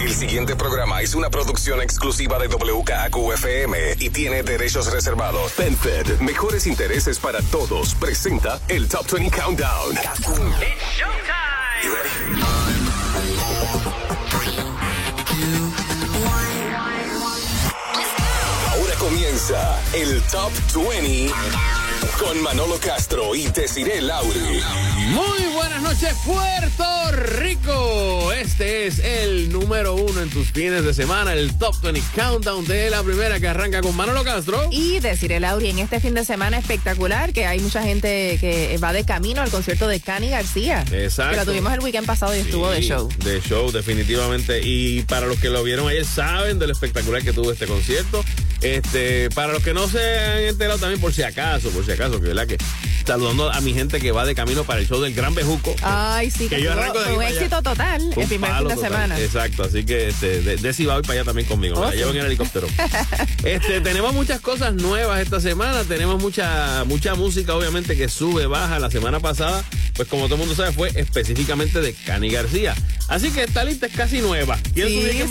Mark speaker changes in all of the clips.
Speaker 1: El siguiente programa es una producción exclusiva de WKQFM y tiene derechos reservados. PenFed, mejores intereses para todos, presenta el Top 20 Countdown. Ahora comienza el Top 20 con Manolo Castro y Desiree Lauri.
Speaker 2: Muy buenas noches, Puerto Rico. Este es el número uno en tus fines de semana, el Top 20 Countdown de la primera que arranca con Manolo Castro.
Speaker 3: Y decirle, Lauri, en este fin de semana espectacular que hay mucha gente que va de camino al concierto de Cani García.
Speaker 2: Exacto.
Speaker 3: Que lo tuvimos el weekend pasado y estuvo de show.
Speaker 2: De show, definitivamente. Y para los que lo vieron ayer, saben del espectacular que tuvo este concierto. Este, para los que no se han enterado también, por si acaso, por si acaso, que verdad que saludando a mi gente que va de camino para el show del Gran Bejuco.
Speaker 3: Ay, sí, que,
Speaker 2: Que yo arranco de
Speaker 3: un éxito total
Speaker 2: Un
Speaker 3: el primer fin
Speaker 2: palo
Speaker 3: de
Speaker 2: total.
Speaker 3: semana.
Speaker 2: Exacto, así que este, de, va a ir para allá también conmigo. me
Speaker 3: Oh,
Speaker 2: la
Speaker 3: sí.
Speaker 2: llevo en el helicóptero. este, tenemos muchas cosas nuevas esta semana. Tenemos mucha, mucha música, obviamente, que sube, baja. La semana pasada, pues como todo el mundo sabe, fue específicamente de Cani García. Así que esta lista es casi nueva. ¿Quién
Speaker 3: Sí,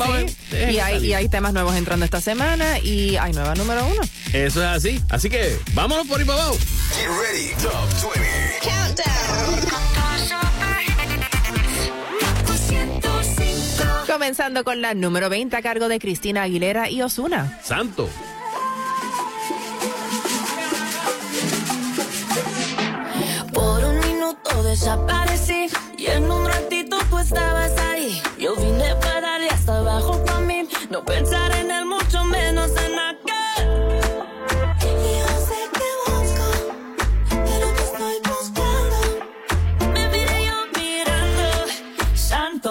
Speaker 3: Y hay, y hay temas nuevos entrando esta semana y hay nueva número uno.
Speaker 2: Eso es así. Así que vámonos por ahí para abajo.
Speaker 1: Get ready, Top 20.
Speaker 3: Comenzando con la número 20 a cargo de Cristina Aguilera y Osuna.
Speaker 2: Santo.
Speaker 4: Por un minuto desaparecí y en un ratito tú estabas ahí. Yo vine para darle hasta abajo para mí, no pensar en él, mucho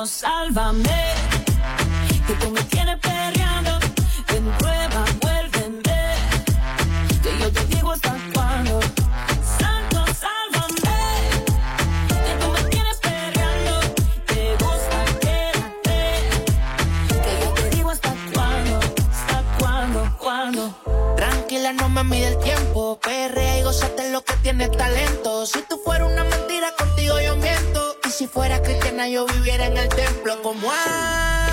Speaker 4: sálvame. Que tú me
Speaker 5: Tranquila, no me mide el tiempo. Perrea y gozate lo que tiene talento. Si tú fueras una mentira, contigo yo miento. Y si fuera cristiana, yo viviera en el templo. como hace?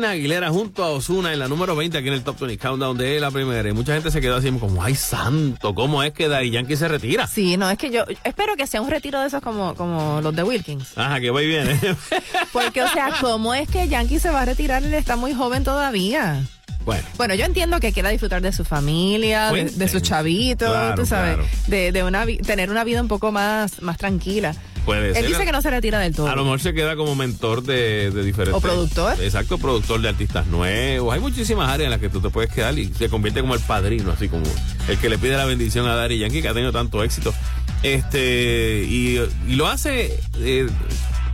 Speaker 5: Cristina
Speaker 2: Aguilera junto a Osuna en la número 20 aquí en el Top 20 Countdown de la primera. Y mucha gente se quedó así como, ay santo, ¿cómo es que Daddy Yankee se retira?
Speaker 3: Sí, no, es que yo espero que sea un retiro de esos como, como los de Wilkins.
Speaker 2: Ajá, que va y viene.
Speaker 3: Porque, o sea, ¿cómo es que Yankee se va a retirar? Él está muy joven todavía.
Speaker 2: bueno.
Speaker 3: Bueno, yo entiendo que quiera disfrutar de su familia, de, de sus chavitos,
Speaker 2: Claro,
Speaker 3: tú sabes,
Speaker 2: claro.
Speaker 3: de, de una tener una vida un poco más, más tranquila.
Speaker 2: Puede
Speaker 3: Él dice que no se retira del todo.
Speaker 2: A lo mejor se queda como mentor de, de diferentes.
Speaker 3: ¿O productor?
Speaker 2: Exacto, productor de artistas nuevos. Hay muchísimas áreas en las que tú te puedes quedar y se convierte como el padrino, así como el que le pide la bendición a Daddy Yankee, que ha tenido tanto éxito. Este, y, y lo hace eh,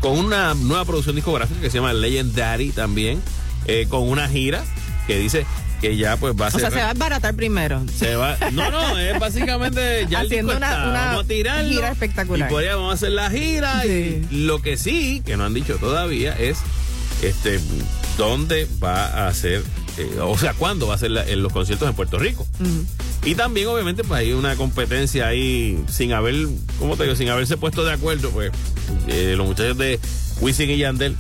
Speaker 2: con una nueva producción discográfica que se llama Legend Daddy también, eh, con una gira que dice que ya pues va a
Speaker 3: o
Speaker 2: ser.
Speaker 3: sea, se va a embaratar primero.
Speaker 2: Se va, no, no, es básicamente ya el
Speaker 3: Haciendo
Speaker 2: disco
Speaker 3: una-
Speaker 2: está,
Speaker 3: una
Speaker 2: vamos a tirarlo,
Speaker 3: gira espectacular.
Speaker 2: Y por ahí vamos a hacer la gira.
Speaker 3: Sí.
Speaker 2: Y lo que sí, que no han dicho todavía, es este dónde va a hacer, eh, o sea, cuándo va a la- en los conciertos en Puerto Rico. Y también, obviamente, pues hay una competencia ahí sin haber, ¿cómo te digo? Sin haberse puesto de acuerdo, pues eh, los muchachos de Wisin y Yandel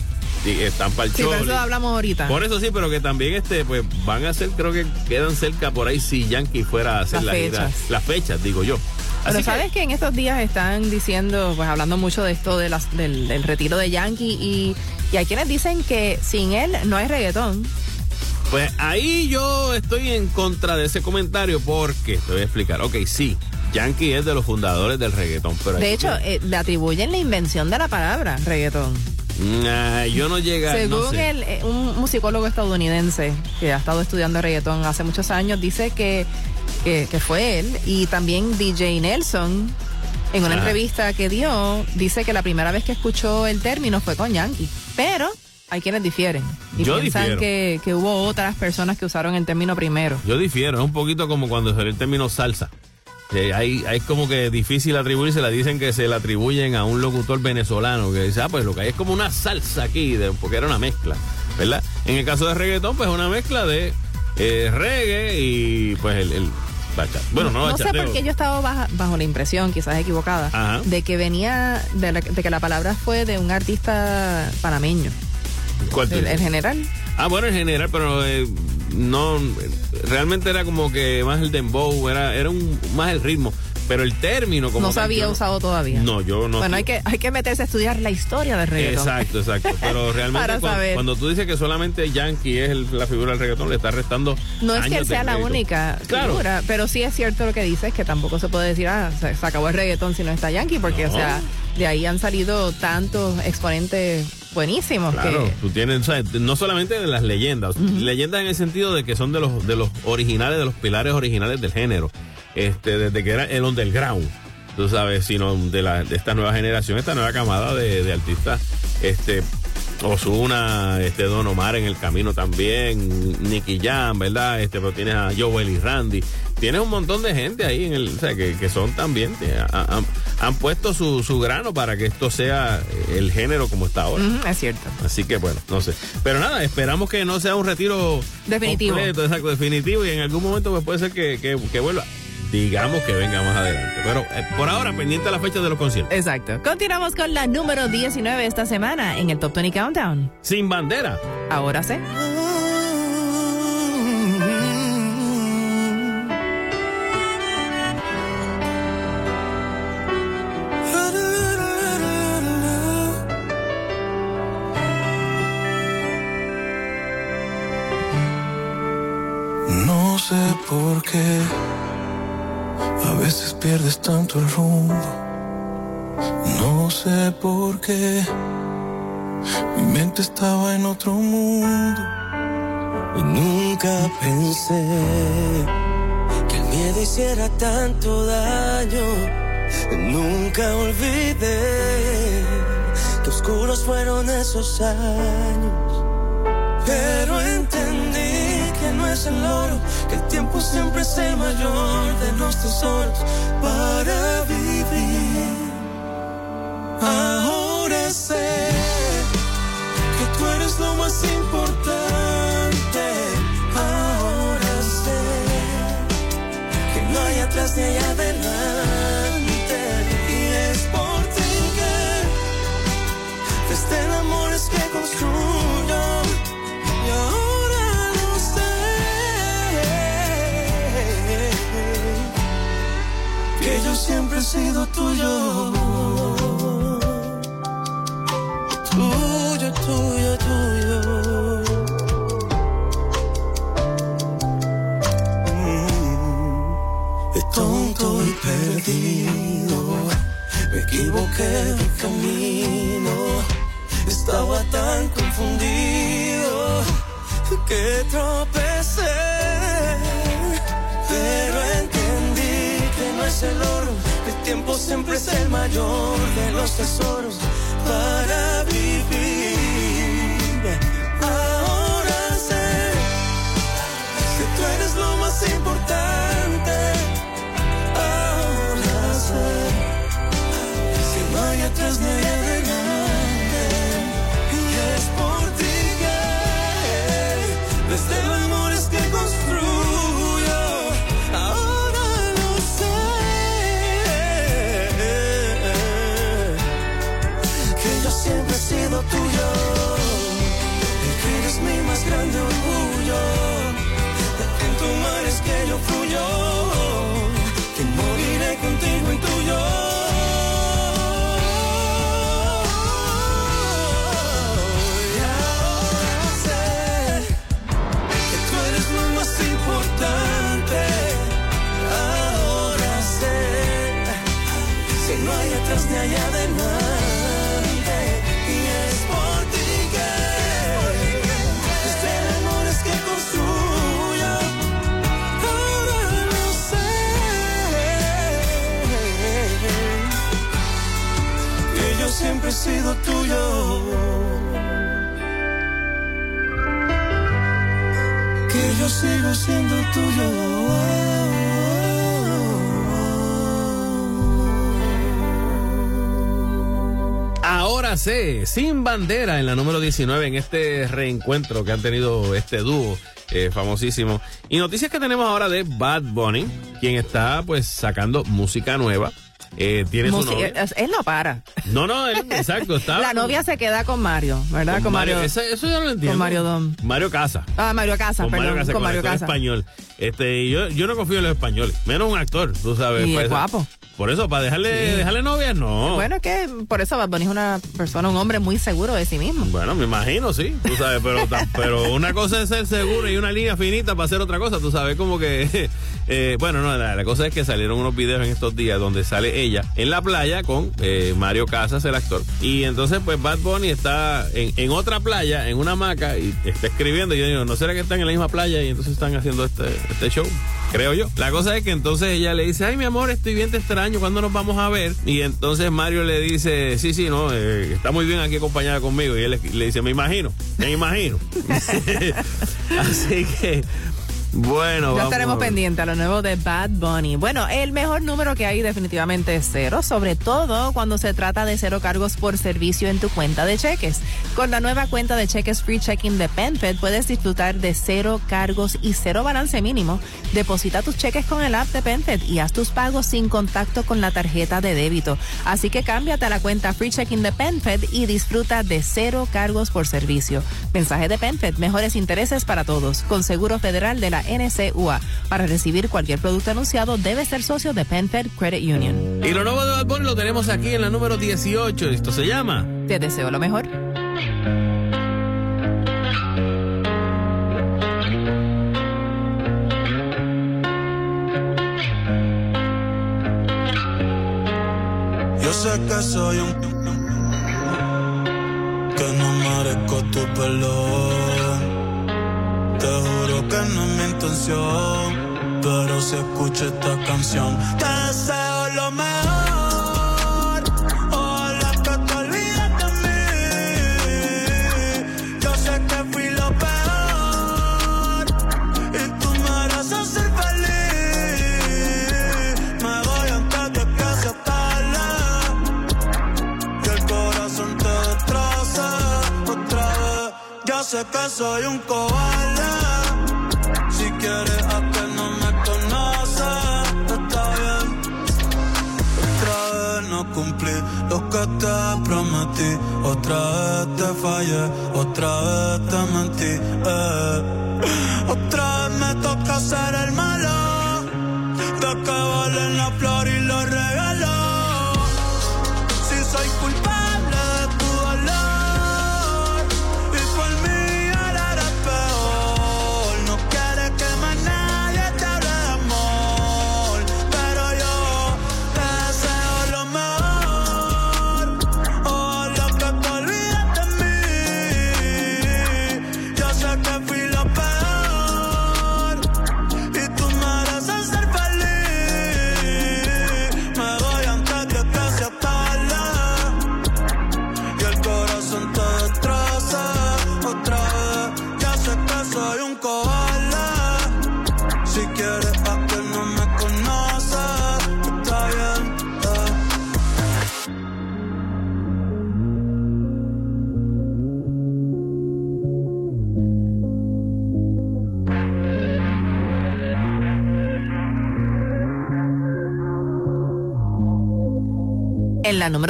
Speaker 2: están para el
Speaker 3: Sí, pero eso hablamos ahorita.
Speaker 2: Por eso sí, pero que también este, pues van a ser, creo que quedan cerca por ahí si Yankee fuera a hacer
Speaker 3: Las
Speaker 2: la gira.
Speaker 3: fechas.
Speaker 2: Las fechas, digo yo.
Speaker 3: Pero
Speaker 2: Así
Speaker 3: sabes que en estos días están diciendo, pues hablando mucho de esto de las, del, del retiro de Yankee y, y hay quienes dicen que sin él no hay reggaetón.
Speaker 2: Pues ahí yo estoy en contra de ese comentario porque te voy a explicar. Ok, sí, Yankee es de los fundadores del reggaetón, pero
Speaker 3: De hecho,
Speaker 2: que-
Speaker 3: eh, le atribuyen la invención de la palabra reggaetón.
Speaker 2: Nah, yo no llega, no
Speaker 3: Según
Speaker 2: sé.
Speaker 3: el, eh, un musicólogo estadounidense que ha estado estudiando reggaetón hace muchos años, dice que, que, que fue él. Y también DJ Nelson, en una
Speaker 2: Ajá.
Speaker 3: entrevista que dio, dice que la primera vez que escuchó el término fue con Yankee. Pero hay quienes difieren. Y
Speaker 2: Yo
Speaker 3: piensan que, que hubo otras personas que usaron el término primero.
Speaker 2: Yo difiero, es un poquito como cuando salió el término salsa. Eh, hay, hay como que difícil atribuirse, la dicen que se la atribuyen a un locutor venezolano que dice, ah, pues lo que hay es como una salsa aquí, de- porque era una mezcla, ¿verdad? En el caso de reggaetón, pues una mezcla de eh, reggae y pues el, el bachata. Bueno, no,
Speaker 3: No sé por qué yo estaba baja- bajo la impresión, quizás equivocada,
Speaker 2: Ajá.
Speaker 3: de que venía, de, la- de que la palabra fue de un artista panameño.
Speaker 2: ¿Cuál
Speaker 3: el general.
Speaker 2: Ah, bueno, en general, pero eh, no, realmente era como que más el dembow, era, era un, más el ritmo, pero el término como
Speaker 3: no se había usado todavía.
Speaker 2: No, yo no.
Speaker 3: Bueno, hay que, hay que meterse a estudiar la historia del reggaetón.
Speaker 2: Exacto, exacto. Pero realmente
Speaker 3: Para
Speaker 2: cuan-
Speaker 3: saber.
Speaker 2: cuando, tú dices que solamente Yankee es el- la figura del reggaetón, le estás restando.
Speaker 3: No es que él sea la única
Speaker 2: Claro.
Speaker 3: figura, pero sí es cierto lo que dices, que tampoco se puede decir, ah, se, se acabó el reggaetón si no está Yankee, porque,
Speaker 2: No.
Speaker 3: o sea, de ahí han salido tantos exponentes buenísimos
Speaker 2: Claro,
Speaker 3: que...
Speaker 2: tú tienes, o sea, no solamente de las leyendas, leyendas en el sentido de que son de los de los originales, de los pilares originales del género, este, desde que era el underground, tú sabes, sino de la de esta nueva generación, esta nueva camada de, de artistas, este, Osuna, este Don Omar en el camino también, Nicky Jam, ¿verdad? Este, pero tienes a Joel y Randy, tienes un montón de gente ahí en el, o sea, que, que son también, ha- han, han puesto su, su grano para que esto sea el género como está ahora.
Speaker 3: Es cierto.
Speaker 2: Así que bueno, no sé. Pero nada, esperamos que no sea un retiro
Speaker 3: Definitivo.
Speaker 2: completo, exacto, definitivo. Y en algún momento pues, puede ser que, que- que vuelva. Digamos que venga más adelante. Pero eh, por ahora, pendiente a la fecha de los conciertos.
Speaker 3: Exacto. Continuamos con la número 19 esta semana en el Top 20 Countdown.
Speaker 2: Sin bandera.
Speaker 3: Ahora sé.
Speaker 6: A veces pierdes tanto el rumbo. No sé por qué mi mente estaba en otro mundo.
Speaker 7: Y Nunca pensé que el miedo hiciera tanto daño. Nunca olvidé que oscuros fueron esos años. Pero es el oro, que el tiempo siempre es el mayor de los tesoros para vivir. Ahora sé que tú eres lo más importante. Ahora sé que no hay atrás ni hay adelante. Siempre he sido tuyo. Tuyo, tuyo, tuyo. Mm. Tonto y perdido. Me equivoqué de camino, estaba tan confundido que tropecé. Pero entendí que no es el tiempo siempre es el mayor de los tesoros para vivir. Ahora sé que tú eres lo más importante. Ahora sé que no atrás ni siempre he sido tuyo. Que eres mi más grande orgullo. En tu mar es que yo fluyo. Que moriré contigo en tuyo. Y ahora sido tuyo. Que yo sigo siendo tuyo.
Speaker 2: Ahora sé, sin bandera en la número 19 en este reencuentro que han tenido este dúo eh, famosísimo. Y noticias que tenemos ahora de Bad Bunny, quien está pues sacando música nueva. Eh, tiene su novia.
Speaker 3: él, él no para.
Speaker 2: No, no, él- exacto, está.
Speaker 3: La novia se queda con Mario, ¿verdad?
Speaker 2: con
Speaker 3: Con
Speaker 2: Mario.
Speaker 3: Mario.
Speaker 2: Eso, no lo entiendo.
Speaker 3: Con Mario Dom.
Speaker 2: Mario Casa.
Speaker 3: Ah, Mario Casas,
Speaker 2: Con
Speaker 3: perdón.
Speaker 2: Mario Casa,
Speaker 3: con Mario Casas.
Speaker 2: español. Este, y yo, yo no confío en los españoles, menos un actor, tú sabes.
Speaker 3: Y
Speaker 2: pues,
Speaker 3: es guapo.
Speaker 2: Por eso, para dejarle, dejarle novia, no.
Speaker 3: Bueno, es que por eso Bad Bunny es una persona, un hombre muy seguro de sí mismo.
Speaker 2: Bueno, me imagino, sí, tú sabes, pero, pero una cosa es ser seguro y una línea finita para hacer otra cosa, tú sabes, como que, eh, bueno, no, la, la cosa es que salieron unos videos en estos días donde sale ella en la playa con eh, Mario Casas, el actor, y entonces pues Bad Bunny está en, en otra playa, en una hamaca, y está escribiendo, y yo digo, ¿no será que están en la misma playa y entonces están haciendo este, este show? Creo yo. La cosa es que entonces ella le dice, ay mi amor, estoy bien, te extraño, ¿cuándo nos vamos a ver? Y entonces Mario le dice, sí, sí, no, eh, está muy bien aquí acompañada conmigo. Y él le, le dice, me imagino, me imagino. Así que, bueno,
Speaker 3: Ya estaremos
Speaker 2: a
Speaker 3: pendientes a lo nuevo de Bad Bunny. Bueno, el mejor número que hay definitivamente es cero, sobre todo cuando se trata de cero cargos por servicio en tu cuenta de cheques. Con la nueva cuenta de cheques Free Checking de PenFed puedes disfrutar de cero cargos y cero balance mínimo. Deposita tus cheques con el app de PenFed y haz tus pagos sin contacto con la tarjeta de débito. Así que cámbiate a la cuenta Free Checking de PenFed y disfruta de cero cargos por servicio. Mensaje de PenFed, mejores intereses para todos. Con Seguro Federal de la NCUA. Para recibir cualquier producto anunciado, debes ser socio de PenFed Credit Union.
Speaker 2: Y lo nuevo de Bad Bunny lo tenemos aquí en la número 18. Esto se llama.
Speaker 3: Te deseo lo mejor.
Speaker 7: Yo sé que soy un que no merezco tu perdón. Te juro que no es mi intención, pero si escucho esta canción, te deseo lo mejor. Ojalá que te olvides de mí. Yo sé que fui lo peor te fallé, otra vez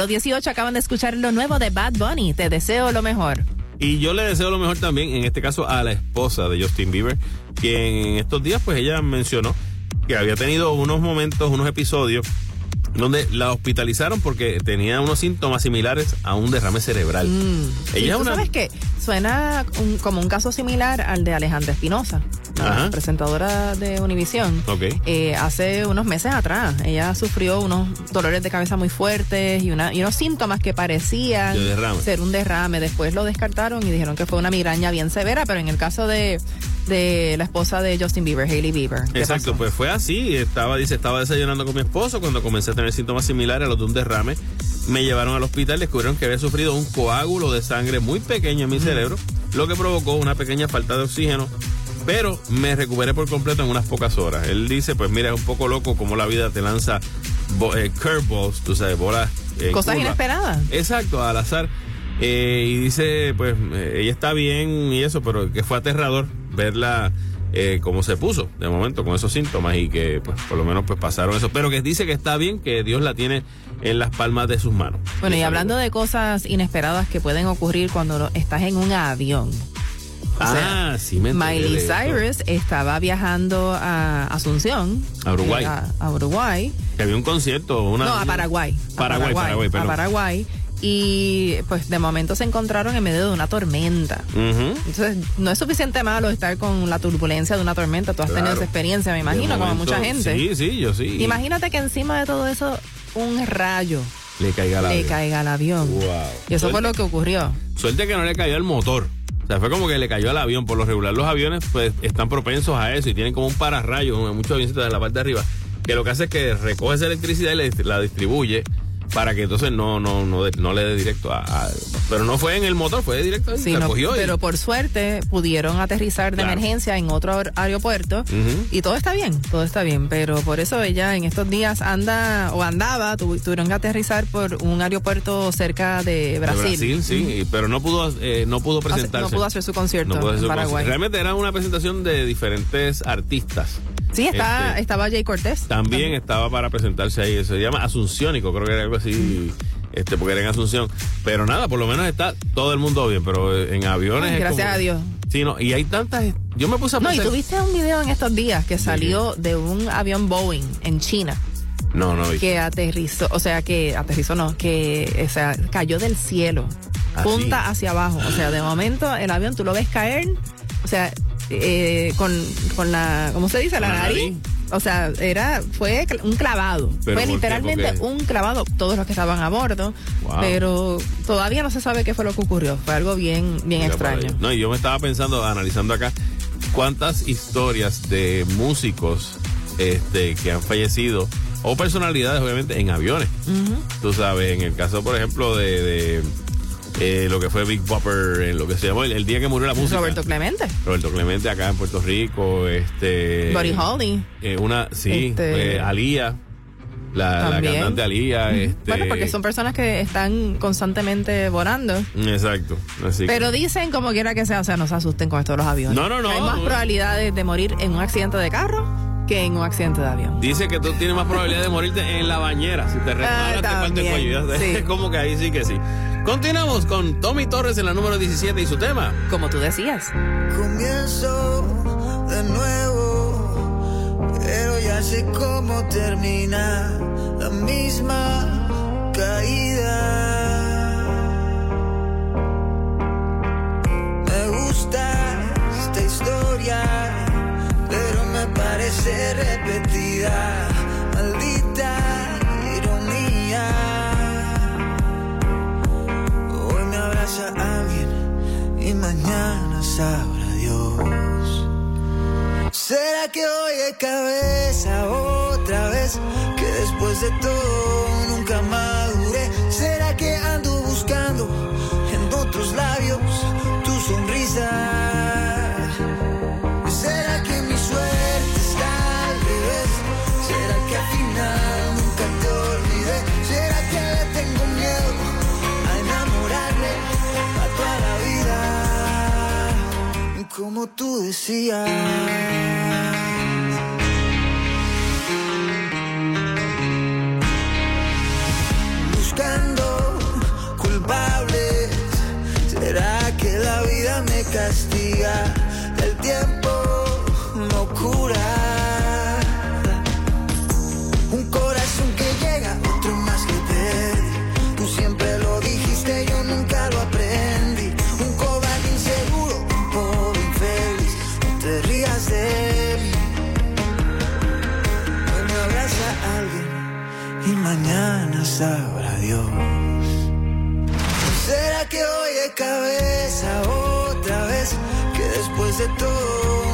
Speaker 3: 18 acaban de escuchar lo nuevo de Bad Bunny. Te deseo lo mejor.
Speaker 2: Y yo le deseo lo mejor también, en este caso, a la esposa de Justin Bieber, que en estos días, pues ella mencionó que había tenido unos momentos, unos episodios donde la hospitalizaron porque tenía unos síntomas similares a un derrame cerebral.
Speaker 3: Mm.
Speaker 2: Ella ¿Y
Speaker 3: sabes que suena como un caso similar al de Alejandra Espinosa la presentadora de Univisión.
Speaker 2: Ok.
Speaker 3: Eh, hace unos meses atrás, ella sufrió unos dolores de cabeza muy fuertes y, una, y unos síntomas que parecían ser un derrame. Después lo descartaron y dijeron que fue una migraña bien severa, pero en el caso de, de la esposa de Justin Bieber, Hailey Bieber. ¿qué
Speaker 2: Exacto,
Speaker 3: pasó?
Speaker 2: pues fue así. Estaba, dice, estaba desayunando con mi esposo cuando comencé a tener síntomas similares a los de un derrame. Me llevaron al hospital, descubrieron que había sufrido un coágulo de sangre muy pequeño en mi cerebro, lo que provocó una pequeña falta de oxígeno. Pero me recuperé por completo en unas pocas horas. Él dice, pues mira, es un poco loco como la vida te lanza eh, curveballs, tú sabes, bolas. en
Speaker 3: Cosas
Speaker 2: curva.
Speaker 3: inesperadas.
Speaker 2: Exacto, al azar. Eh, y dice, pues eh, ella está bien y eso, pero que fue aterrador verla eh, cómo se puso de momento con esos síntomas y que pues por lo menos pues pasaron eso. Pero que dice que está bien, que Dios la tiene en las palmas de sus manos.
Speaker 3: Bueno, y hablando de cosas inesperadas que pueden ocurrir cuando estás en un avión.
Speaker 2: Ah,
Speaker 3: sea,
Speaker 2: sí me
Speaker 3: Miley. Cyrus estaba viajando a Asunción.
Speaker 2: A Uruguay.
Speaker 3: eh, A, a Uruguay.
Speaker 2: Que había un concierto, una...
Speaker 3: no, a Paraguay. a
Speaker 2: Paraguay, Paraguay,
Speaker 3: a. Paraguay. Y pues de momento se encontraron en medio de una tormenta. Entonces, no es suficiente malo estar con la turbulencia de una tormenta. Tú has tenido esa experiencia, me imagino, como mucha gente.
Speaker 2: Sí, sí, yo sí.
Speaker 3: Imagínate que encima de todo eso, un rayo
Speaker 2: Le caiga la
Speaker 3: le caiga al avión.
Speaker 2: Wow.
Speaker 3: Y eso fue lo que ocurrió.
Speaker 2: Suerte que no le cayó el motor. O sea, fue como que le cayó al avión. Por lo regular, los aviones pues están propensos a eso y tienen como un pararrayo, muchos avioncitos en la parte de arriba, que lo que hace es que recoge esa electricidad y la distribuye para que entonces no, no, no, le dé directo a, a- Pero no fue en el motor, fue directo ahí,
Speaker 3: Sí,
Speaker 2: la
Speaker 3: no,
Speaker 2: cogió y-
Speaker 3: pero por suerte pudieron aterrizar de
Speaker 2: Claro.
Speaker 3: emergencia en otro aer- aeropuerto y todo está bien, todo está bien, pero por eso ella en estos días anda o andaba, tu- tuvieron que aterrizar por un aeropuerto cerca de
Speaker 2: de
Speaker 3: Brasil.
Speaker 2: Brasil, sí, y- pero no pudo, eh, no pudo presentarse.
Speaker 3: No pudo hacer su concierto
Speaker 2: No
Speaker 3: en Paraguay.
Speaker 2: concierto. Realmente era una presentación de diferentes artistas.
Speaker 3: Sí, está,
Speaker 2: Este,
Speaker 3: estaba Jay Cortés.
Speaker 2: También estaba para presentarse ahí. Se llama Asunciónico, creo que era algo así. Este, porque era en Asunción. Pero nada, por lo menos está todo el mundo bien. Pero eh, en aviones.
Speaker 3: Ay, gracias
Speaker 2: como-
Speaker 3: a Dios.
Speaker 2: Sí, no. Y hay tantas. Yo me puse a
Speaker 3: No, y
Speaker 2: pensar.
Speaker 3: tuviste un video en estos días que salió de un avión Boeing en China
Speaker 2: No, no, vi.
Speaker 3: que aterrizó, o sea, que aterrizó no, que o sea, cayó del cielo,
Speaker 2: Ah,
Speaker 3: punta hacia abajo. O sea, de momento el avión tú lo ves caer, o sea, eh, con, con la, ¿cómo se dice? La, nariz.
Speaker 2: nariz.
Speaker 3: O sea, era, fue un clavado.
Speaker 2: ¿Pero
Speaker 3: fue
Speaker 2: qué?
Speaker 3: literalmente un clavado, todos los que estaban a bordo.
Speaker 2: Wow.
Speaker 3: Pero todavía no se sabe qué fue lo que ocurrió. Fue algo bien, bien
Speaker 2: Mira
Speaker 3: extraño.
Speaker 2: No, y yo me estaba pensando, analizando acá, cuántas historias de músicos este, que han fallecido, o personalidades, obviamente, en aviones. Tú sabes, en el caso, por ejemplo, de, de, eh, lo que fue Big Bopper, en lo que se llamó el, el día que murió la música.
Speaker 3: Roberto Clemente,
Speaker 2: Roberto Clemente acá en Puerto Rico, este...
Speaker 3: Buddy Holly.
Speaker 2: eh, una, sí,
Speaker 3: Este-
Speaker 2: eh, Alía, la, cantante Alía, este...
Speaker 3: Bueno, porque son personas que están constantemente volando.
Speaker 2: Exacto, así que-
Speaker 3: Pero dicen como quiera que sea, o sea, no se asusten con esto de los aviones.
Speaker 2: No, no, no.
Speaker 3: Hay más probabilidades de morir en un accidente de carro que en un accidente de avión.
Speaker 2: Dice que tú tienes más probabilidad de morirte en la bañera si te resbalas, te parte el
Speaker 3: también,
Speaker 2: cuello.
Speaker 3: Sí.
Speaker 2: Es como que ahí sí que sí. Continuamos con Tommy Torres en la número 17 y su tema.
Speaker 3: Como tú decías.
Speaker 8: Comienzo de nuevo, pero ya sé cómo termina la misma caída. Me gusta esta historia, pero me parece repetida. Maldita Abraza alguien y mañana sabrá Dios. ¿Será que hoy de cabeza otra vez? Que después de todo nunca maduré. ¿Será que ando buscando en otros labios tu sonrisa? como tú decías. Buscando culpables, será que la vida me castiga, el tiempo no cura. Mañana sabrá Dios. ¿Será que hoy de cabeza otra vez? Que después de todo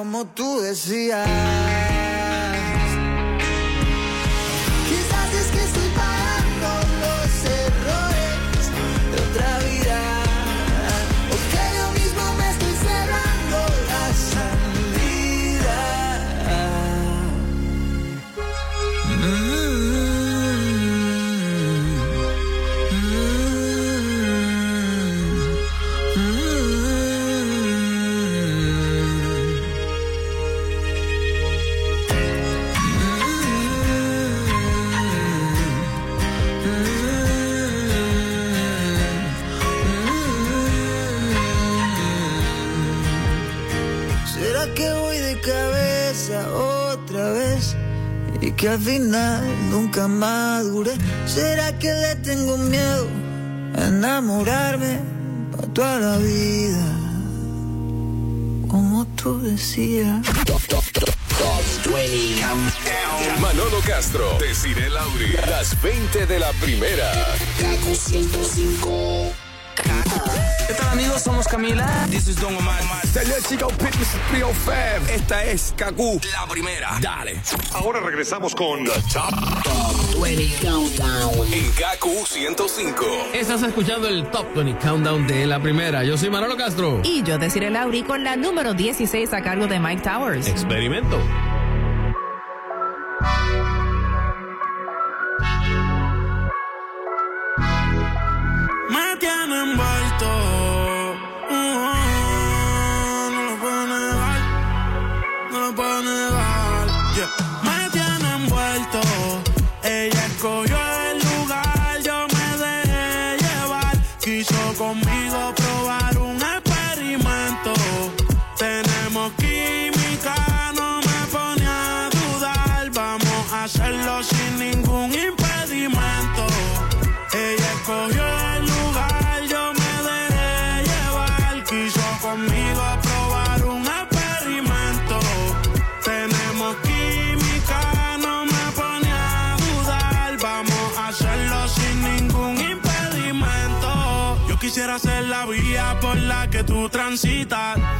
Speaker 8: Como tú decías. que al final nunca madure. ¿Será que le tengo miedo a enamorarme para toda la vida? Como tú decías.
Speaker 1: Manolo Castro, Desiree Lauri, las 20 de la primera.
Speaker 9: 105. Amigos, somos Camila. This is Don Omar. Señor Chico Pit, Mrs. Esta es Kaku, la primera. Dale.
Speaker 1: Ahora regresamos con The Top, Top 20 Countdown en Kaku 105.
Speaker 10: Estás escuchando el Top 20 Countdown de la primera. Yo soy Manolo Castro.
Speaker 3: Y yo, Desiree Lauri, con la número 16 a cargo de Mike Towers.
Speaker 10: Experimento.
Speaker 8: Tú transitas.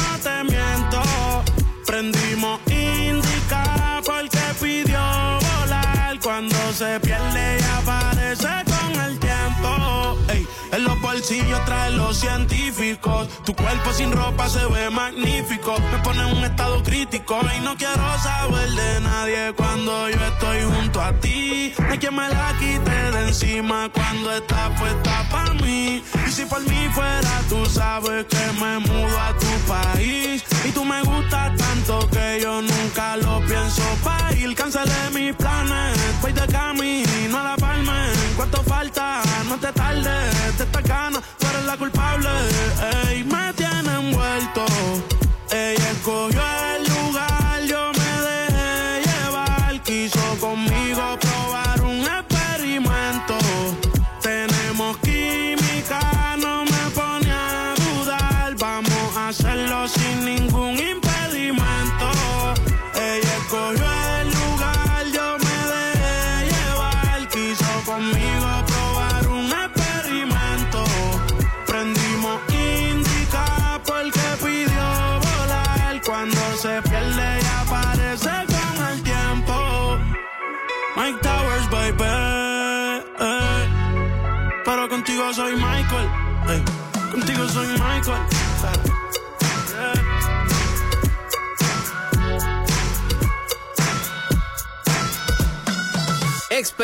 Speaker 8: Cuando se pierde y aparece con el tiempo. Ey, en los bolsillos trae los científicos. Tu cuerpo sin ropa se ve magnífico. Me pone en un estado crítico y no quiero saber de nadie cuando yo estoy junto a ti. No hay quien me la quite de encima cuando está puesta para mí. Y si por mí fuera, tú sabes que me mudo a tu país. Y tú me gustas tanto que yo nunca lo pienso pa' ir. Cancelé mis planes, voy de camino a la palma. ¿Cuánto falta? No te tardes, te esta gana.
Speaker 10: la culpable. Ey, me tiene envuelto. Ella escogió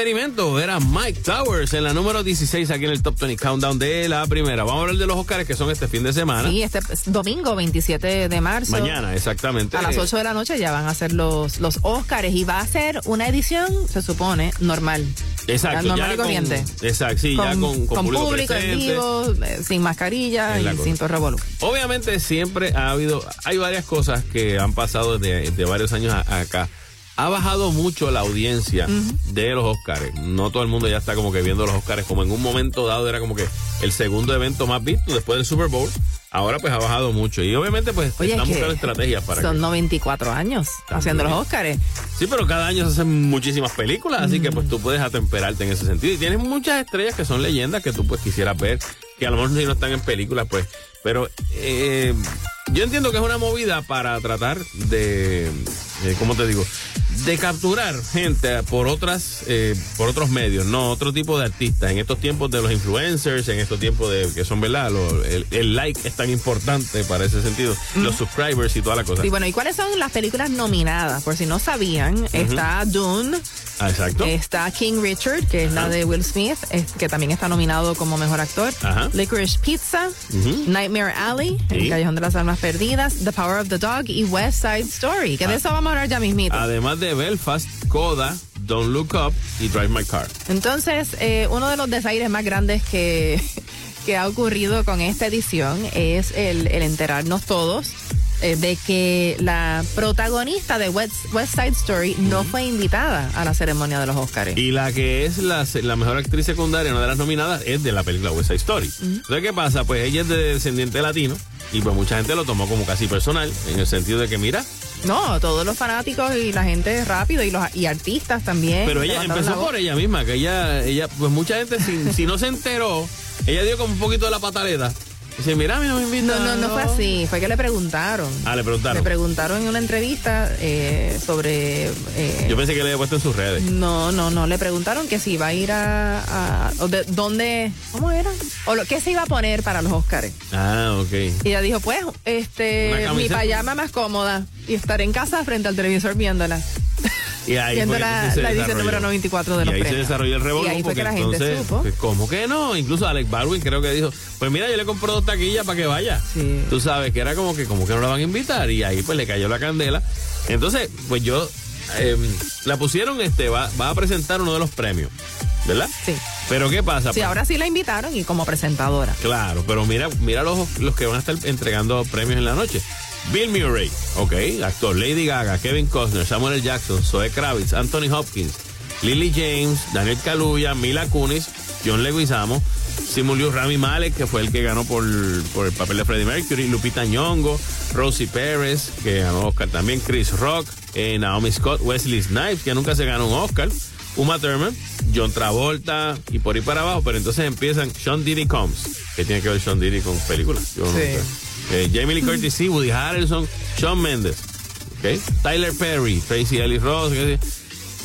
Speaker 10: Experimento
Speaker 2: era Mike Towers en la número 16 aquí en el Top 20 Countdown de la primera. Vamos a hablar de los Oscars que son este fin de semana.
Speaker 3: Sí, este es domingo 27 de marzo.
Speaker 2: Mañana, exactamente.
Speaker 3: A las 8 de la noche ya van a ser los, los Oscars y va a ser una edición, se supone, normal.
Speaker 2: Exacto,
Speaker 3: normal
Speaker 2: ya
Speaker 3: y corriente.
Speaker 2: Con, exacto, sí, ya con, con público,
Speaker 3: en vivo, eh, sin mascarilla y sin todo revolú.
Speaker 2: Obviamente siempre ha habido, hay varias cosas que han pasado de, de varios años a- acá. Ha bajado mucho la audiencia de los Oscars. No todo el mundo ya está como que viendo los Oscars como en un momento dado era como que el segundo evento más visto después del Super Bowl. Ahora pues ha bajado mucho y obviamente pues
Speaker 3: Oye,
Speaker 2: están
Speaker 3: es
Speaker 2: buscando estrategias para
Speaker 3: son
Speaker 2: que...
Speaker 3: 94 años haciendo los Oscars.
Speaker 2: Sí, pero cada año se hacen muchísimas películas, así que pues tú puedes atemperarte en ese sentido. Y tienes muchas estrellas que son leyendas que tú pues quisieras ver, que a lo mejor si no están en películas, pues. Pero eh, yo entiendo que es una movida para tratar de, eh, ¿cómo te digo? De capturar gente por otras, eh, por otros medios, no otro tipo de artistas. En estos tiempos de los influencers, en estos tiempos de que son verdad, Lo- el, el like es tan importante para ese sentido, los subscribers y toda la cosa.
Speaker 3: Sí, bueno, ¿y cuáles son las películas nominadas? Por si no sabían, está Dune,
Speaker 2: Ah, exacto.
Speaker 3: está King Richard, que es la de Will Smith, es- que también está nominado como mejor actor.
Speaker 2: Ajá.
Speaker 3: Licorice Pizza, Nightmare Alley,
Speaker 2: Sí.
Speaker 3: El Callejón de las Almas Perdidas, The Power of the Dog y West Side Story, que de eso vamos a hablar ya mismito.
Speaker 2: Además de Belfast, Coda, Don't Look Up y Drive My Car.
Speaker 3: Entonces, eh, uno de los desaires más grandes que, que ha ocurrido con esta edición es el, el enterarnos todos eh, de que la protagonista de West, West Side Story no fue invitada a la ceremonia de los Oscars.
Speaker 2: Y la que es la, la mejor actriz secundaria, una de las nominadas, es de la película West Side Story. Entonces, ¿qué pasa? Pues ella es de descendiente latino y pues mucha gente lo tomó como casi personal, en el sentido de que, mira,
Speaker 3: No, todos los fanáticos y la gente rápido y los y artistas también.
Speaker 2: pero ella empezó por ella misma, que ella, ella pues mucha gente, si, si no se enteró, ella dio como un poquito de la pataleta. Dice, mira, a mí no me
Speaker 3: No,
Speaker 2: invitan.
Speaker 3: no, no fue así. Fue que le preguntaron.
Speaker 2: Ah, le
Speaker 3: Le
Speaker 2: preguntaron.
Speaker 3: preguntaron en una entrevista eh, sobre. eh,
Speaker 2: Yo pensé que le había puesto en sus redes.
Speaker 3: No, no, no. Le preguntaron que si iba a ir a. a- o de- ¿Dónde? ¿Cómo era? O lo, ¿Qué se iba a poner para los Oscars?
Speaker 2: Ah, ok.
Speaker 3: Y ella dijo, pues, este, mi pajama más cómoda y estar en casa frente al televisor viéndola.
Speaker 2: Y ahí fue
Speaker 3: la- la edición
Speaker 2: desarrolló.
Speaker 3: número 94 de
Speaker 2: y ahí
Speaker 3: premios.
Speaker 2: se desarrolló el revolú
Speaker 3: Y ahí fue
Speaker 2: porque
Speaker 3: que la gente
Speaker 2: entonces,
Speaker 3: supo.
Speaker 2: pues, ¿cómo que no? Incluso Alex Baldwin creo que dijo, pues mira, yo le compro dos taquillas para que vaya.
Speaker 3: Sí.
Speaker 2: Tú sabes que era como que como que no la van a invitar y ahí pues le cayó la candela. Entonces, pues yo eh, la pusieron, este, va, va a presentar uno de los premios, ¿verdad?
Speaker 3: Sí.
Speaker 2: Pero ¿qué pasa?
Speaker 3: Sí, ahora sí la invitaron y como presentadora.
Speaker 2: Claro, pero mira, mira los, los que van a estar entregando premios en la noche. Bill Murray, ok, actor, Lady Gaga, Kevin Costner, Samuel L. Jackson, Zoe Kravitz, Anthony Hopkins, Lily James, Daniel Kaluuya, Mila Kunis, John Leguizamo, Simulius Rami Malek, que fue el que ganó por, por el papel de Freddie Mercury, Lupita Nyong'o, Rosie Perez, que ganó Oscar también, Chris Rock, eh, Naomi Scott, Wesley Snipes, que nunca se ganó un Oscar, Uma Thurman, John Travolta y por ahí para abajo, pero entonces empiezan Sean Diddy Combs, que tiene que ver Sean Diddy con películas. Yo no
Speaker 3: Sí.
Speaker 2: sé. Eh, Jamie Lee Curtis, sí, Woody Harrelson, Sean Mendes, ¿ok? Tyler Perry, Tracy Ellis Ross.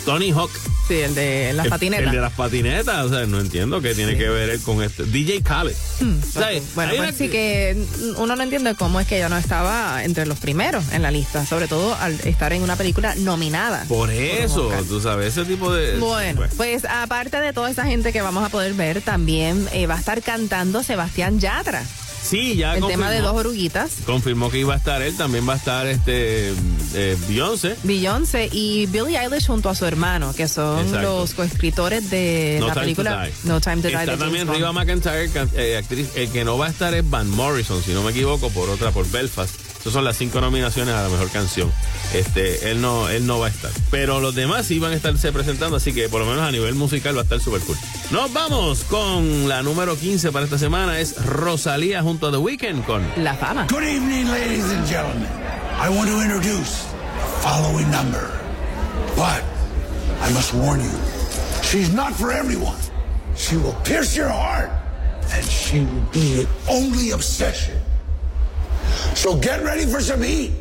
Speaker 2: Tony Hawk.
Speaker 3: Sí, el de las
Speaker 2: el-
Speaker 3: patinetas.
Speaker 2: El de las patinetas, o sea, no entiendo qué tiene que ver él con este. DJ Khaled. O sea,
Speaker 3: Bueno, pues
Speaker 2: una-
Speaker 3: sí que uno no entiende cómo es que ella no estaba entre los primeros en la lista, sobre todo al estar en una película nominada.
Speaker 2: Por eso, tú sabes, ese tipo de.
Speaker 3: Bueno,
Speaker 2: Bueno.
Speaker 3: pues aparte de toda esa gente que vamos a poder ver, también eh, va a estar cantando Sebastián Yatra.
Speaker 2: Sí, ya
Speaker 3: El tema de
Speaker 2: confirmó.
Speaker 3: dos oruguitas.
Speaker 2: Confirmó que iba a estar él, también va a estar este eh, Beyoncé.
Speaker 3: Beyoncé y Billie Eilish junto a su hermano, que son
Speaker 2: Exacto.
Speaker 3: los coescritores de
Speaker 2: No
Speaker 3: la película. No Time to Die.
Speaker 2: Está también. Riva McIntyre, eh, actriz. El que no va a estar es Van Morrison, si no me equivoco, por otra, por Belfast. Esas son las cinco nominaciones a la mejor canción. Este, él no, él no va a estar. Pero los demás sí van a estarse presentando, así que por lo menos a nivel musical va a estar súper cool. Nos vamos con la número 15 para esta semana. Es Rosalía junto a The Weeknd con
Speaker 3: La fama.
Speaker 11: Good evening, ladies and gentlemen. I want to introduce the following number. But I must warn you, she's not for everyone. She will pierce your heart, and she will be your only obsession. So get ready for some heat.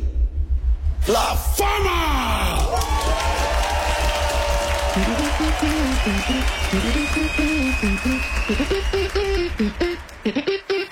Speaker 11: La Fama!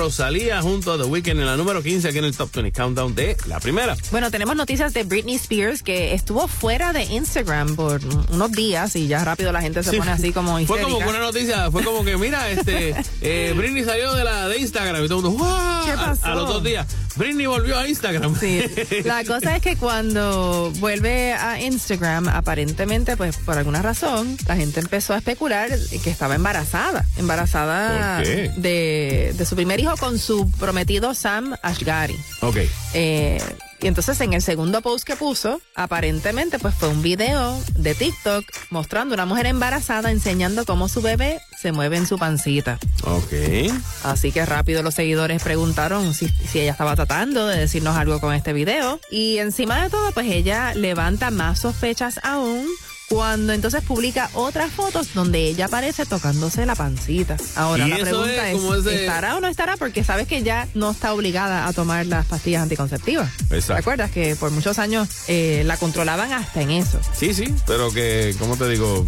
Speaker 2: Rosalía junto a The Weeknd en la número 15 aquí en el Top 20 Countdown de la primera.
Speaker 3: Bueno, tenemos noticias de Britney Spears que estuvo fuera de Instagram por unos días y ya rápido la gente se
Speaker 2: Sí,
Speaker 3: pone así como
Speaker 2: Fue
Speaker 3: histérica.
Speaker 2: como que una noticia, fue como que, mira, este, eh, Britney salió de la de Instagram y todo el mundo, ¡guau!
Speaker 3: ¿Qué
Speaker 2: A-
Speaker 3: pasó?
Speaker 2: A, los dos días, Britney volvió a Instagram.
Speaker 3: Sí, la cosa es que cuando vuelve a Instagram, aparentemente, pues por alguna razón, la gente empezó a especular que estaba embarazada. Embarazada. De, de su primer hijo con su prometido Sam Ashgari.
Speaker 2: ok.
Speaker 3: Eh, y entonces en el segundo post que puso, aparentemente pues fue un video de TikTok mostrando una mujer embarazada enseñando cómo su bebé se mueve en su pancita.
Speaker 2: Ok.
Speaker 3: Así que rápido los seguidores preguntaron si, si ella estaba tratando de decirnos algo con este video. Y encima de todo, pues ella levanta más sospechas aún cuando entonces publica otras fotos donde ella aparece tocándose la pancita. Ahora la pregunta
Speaker 2: es
Speaker 3: ¿estará o no estará? Porque sabes que ya no está obligada a tomar las pastillas anticonceptivas.
Speaker 2: Exacto.
Speaker 3: ¿Te acuerdas que por muchos años eh, la controlaban hasta en eso?
Speaker 2: Sí, sí, pero que, ¿cómo te digo?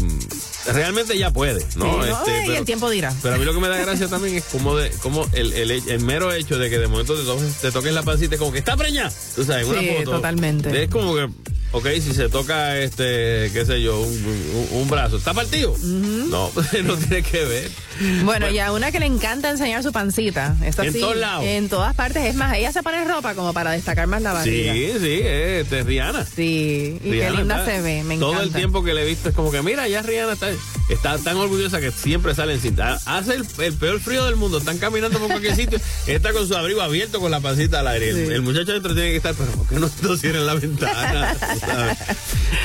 Speaker 2: Realmente ya puede, ¿no?
Speaker 3: Sí,
Speaker 2: Este,
Speaker 3: y
Speaker 2: pero-
Speaker 3: el tiempo dirá.
Speaker 2: Pero a mí lo que me da gracia también es como, de, como el, el, el mero hecho de que de momento te toques, te toques la pancita, como que está preña. Tú sabes, en
Speaker 3: Sí,
Speaker 2: una foto.
Speaker 3: totalmente.
Speaker 2: Es como que, ok, si se toca, este, qué sé yo, un, un- un brazo, ¿está partido? No, no tiene que ver.
Speaker 3: Bueno, y a una que le encanta enseñar su pancita. Esta
Speaker 2: En
Speaker 3: sí,
Speaker 2: todos lados.
Speaker 3: En todas partes. Es más, ella se pone ropa como para destacar más la
Speaker 2: Sí,
Speaker 3: barriga.
Speaker 2: sí, es, este, es Rihanna.
Speaker 3: Sí, y qué linda
Speaker 2: está-
Speaker 3: se ve, me
Speaker 2: Todo
Speaker 3: encanta.
Speaker 2: el tiempo que le he visto es como que, mira, ya Rihanna está, está tan orgullosa que siempre sale en cinta. Hace el, el peor frío del mundo. Están caminando por cualquier sitio. Está con su abrigo abierto con la pancita al aire. El,
Speaker 3: Sí.
Speaker 2: el muchacho adentro tiene que estar, pero ¿por qué no, no cierran la ventana? ¿Sabes?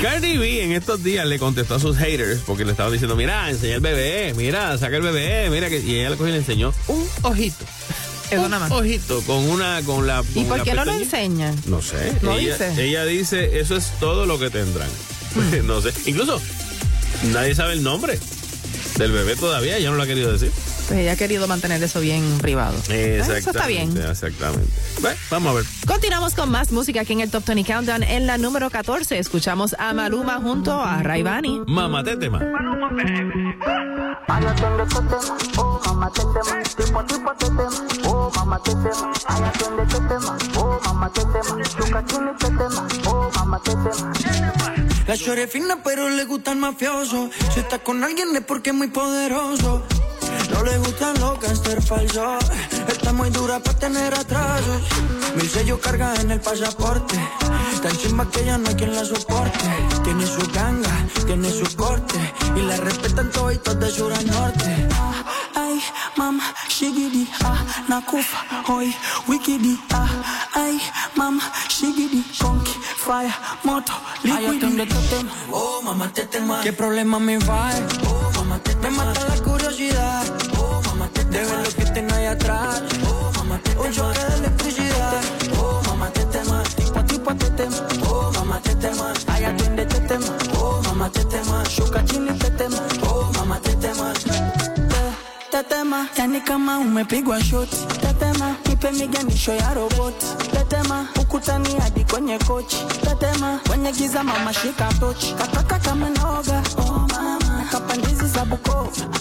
Speaker 2: Cardi B en estos días le contestó a sus haters porque le estaban diciendo, mira, enseña el bebé, mira, saca el bebé, mira que... Y ella le cogió y le enseñó un ojito.
Speaker 3: Eso
Speaker 2: un
Speaker 3: nada más.
Speaker 2: ojito con una... Con la,
Speaker 3: ¿Y por qué no lo enseña?
Speaker 2: No sé.
Speaker 3: ¿No
Speaker 2: ella,
Speaker 3: dice?
Speaker 2: ella dice, eso es todo lo que tendrán. no sé. Incluso, nadie sabe el nombre del bebé todavía. Ella no lo ha querido decir.
Speaker 3: Pues ella ha querido mantener eso bien privado.
Speaker 2: Exactamente.
Speaker 3: Eso está bien.
Speaker 2: Exactamente. Bueno, vamos a ver.
Speaker 3: Continuamos con más música aquí en el Top 20 Countdown. En la número 14 escuchamos a Maluma junto a Raivani.
Speaker 2: Mamá, te tema.
Speaker 5: La chore fina, pero le gusta el mafioso. Si está con alguien es porque es muy poderoso. No le gustan los gangster falsos. Está muy dura para tener atrasos. Mil sellos carga en el pasaporte. Tan chimba que ya no hay quien la soporte. Tiene su ganga, tiene su corte. Y la respetan toditos de sur a norte. Ay, mama, shigidi, ah, nakufa, hoy, wikidi, ah, ay, mama, shigidi, conky, fire, moto, liquidi. Oh, mamá, te tema. ¿Qué problema me va? Oh, mamá, te Me mata la curiosidad. Oh, mamá, te De ver lo que tengo ahí atrás. Oh, mamá, te Un choque de electricidad. Oh, mamá, te tema. Tipo a tipo te tema. Oh, mamá, te tema. Ay, atiende, te tema. Oh, mamá, te tema. Shuka chini, te tema. Oh, mamá, te tema. Tetema, yani kama umepigwa shoti. Tetema, nipe miganisho ya roboti. Tetema, ukutani hadi kwenye kochi. Tetema, kwenye giza mama shika tochi. Kataka kama noga, oh mama. Kapandizi za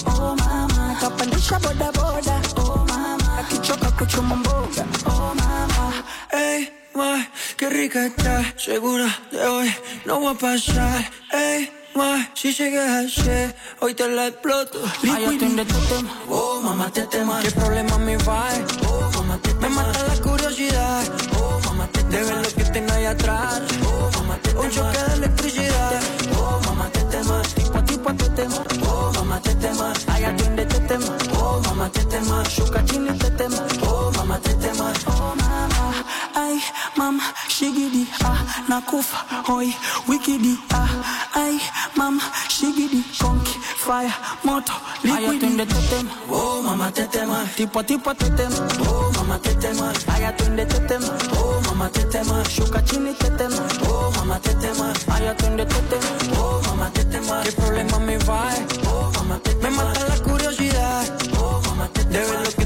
Speaker 5: oh mama. Kapandisha boda boda, oh mama. Akichoka kuchuma mboga, oh mama. Ey, ma, qué rica está. Segura de hoy no a pasar. Ey, ma, si llegas a ser, hoy te la exploto. Ay, atiende tu tema. Oh, mamá, te tema. ¿Qué problema me va? Oh, mamá, te Me mata la curiosidad. Oh, mamá, te De ver lo que tengo ahí atrás. Oh, mamá, te Un choque de electricidad. Oh, mamá, te tema. Tipo a tipo te tema. Oh, mamá, te tema. Ay, atiende te tema. Oh, mamá, te tema. Shuka chini te tema. Oh, mamá, te tema. Oh, mamá. Ay, mama, shigidi, ah, nakufa, hoi, wikidi, ah, ay, mama, shigidi, konki, fire, moto, liquidi. Ay, te tema, oh, mama, te tema, tipo a tipo te tema, oh, mama, te tema, ay, atiende te tema, oh, mama, te tema, shuka chini te tema, oh, mama, te tema, ay, atiende te tema, oh, mama, te tema, qué problema me va, oh, mama, te tema, me mata la curiosidad, oh, mama, te tema, de ver lo que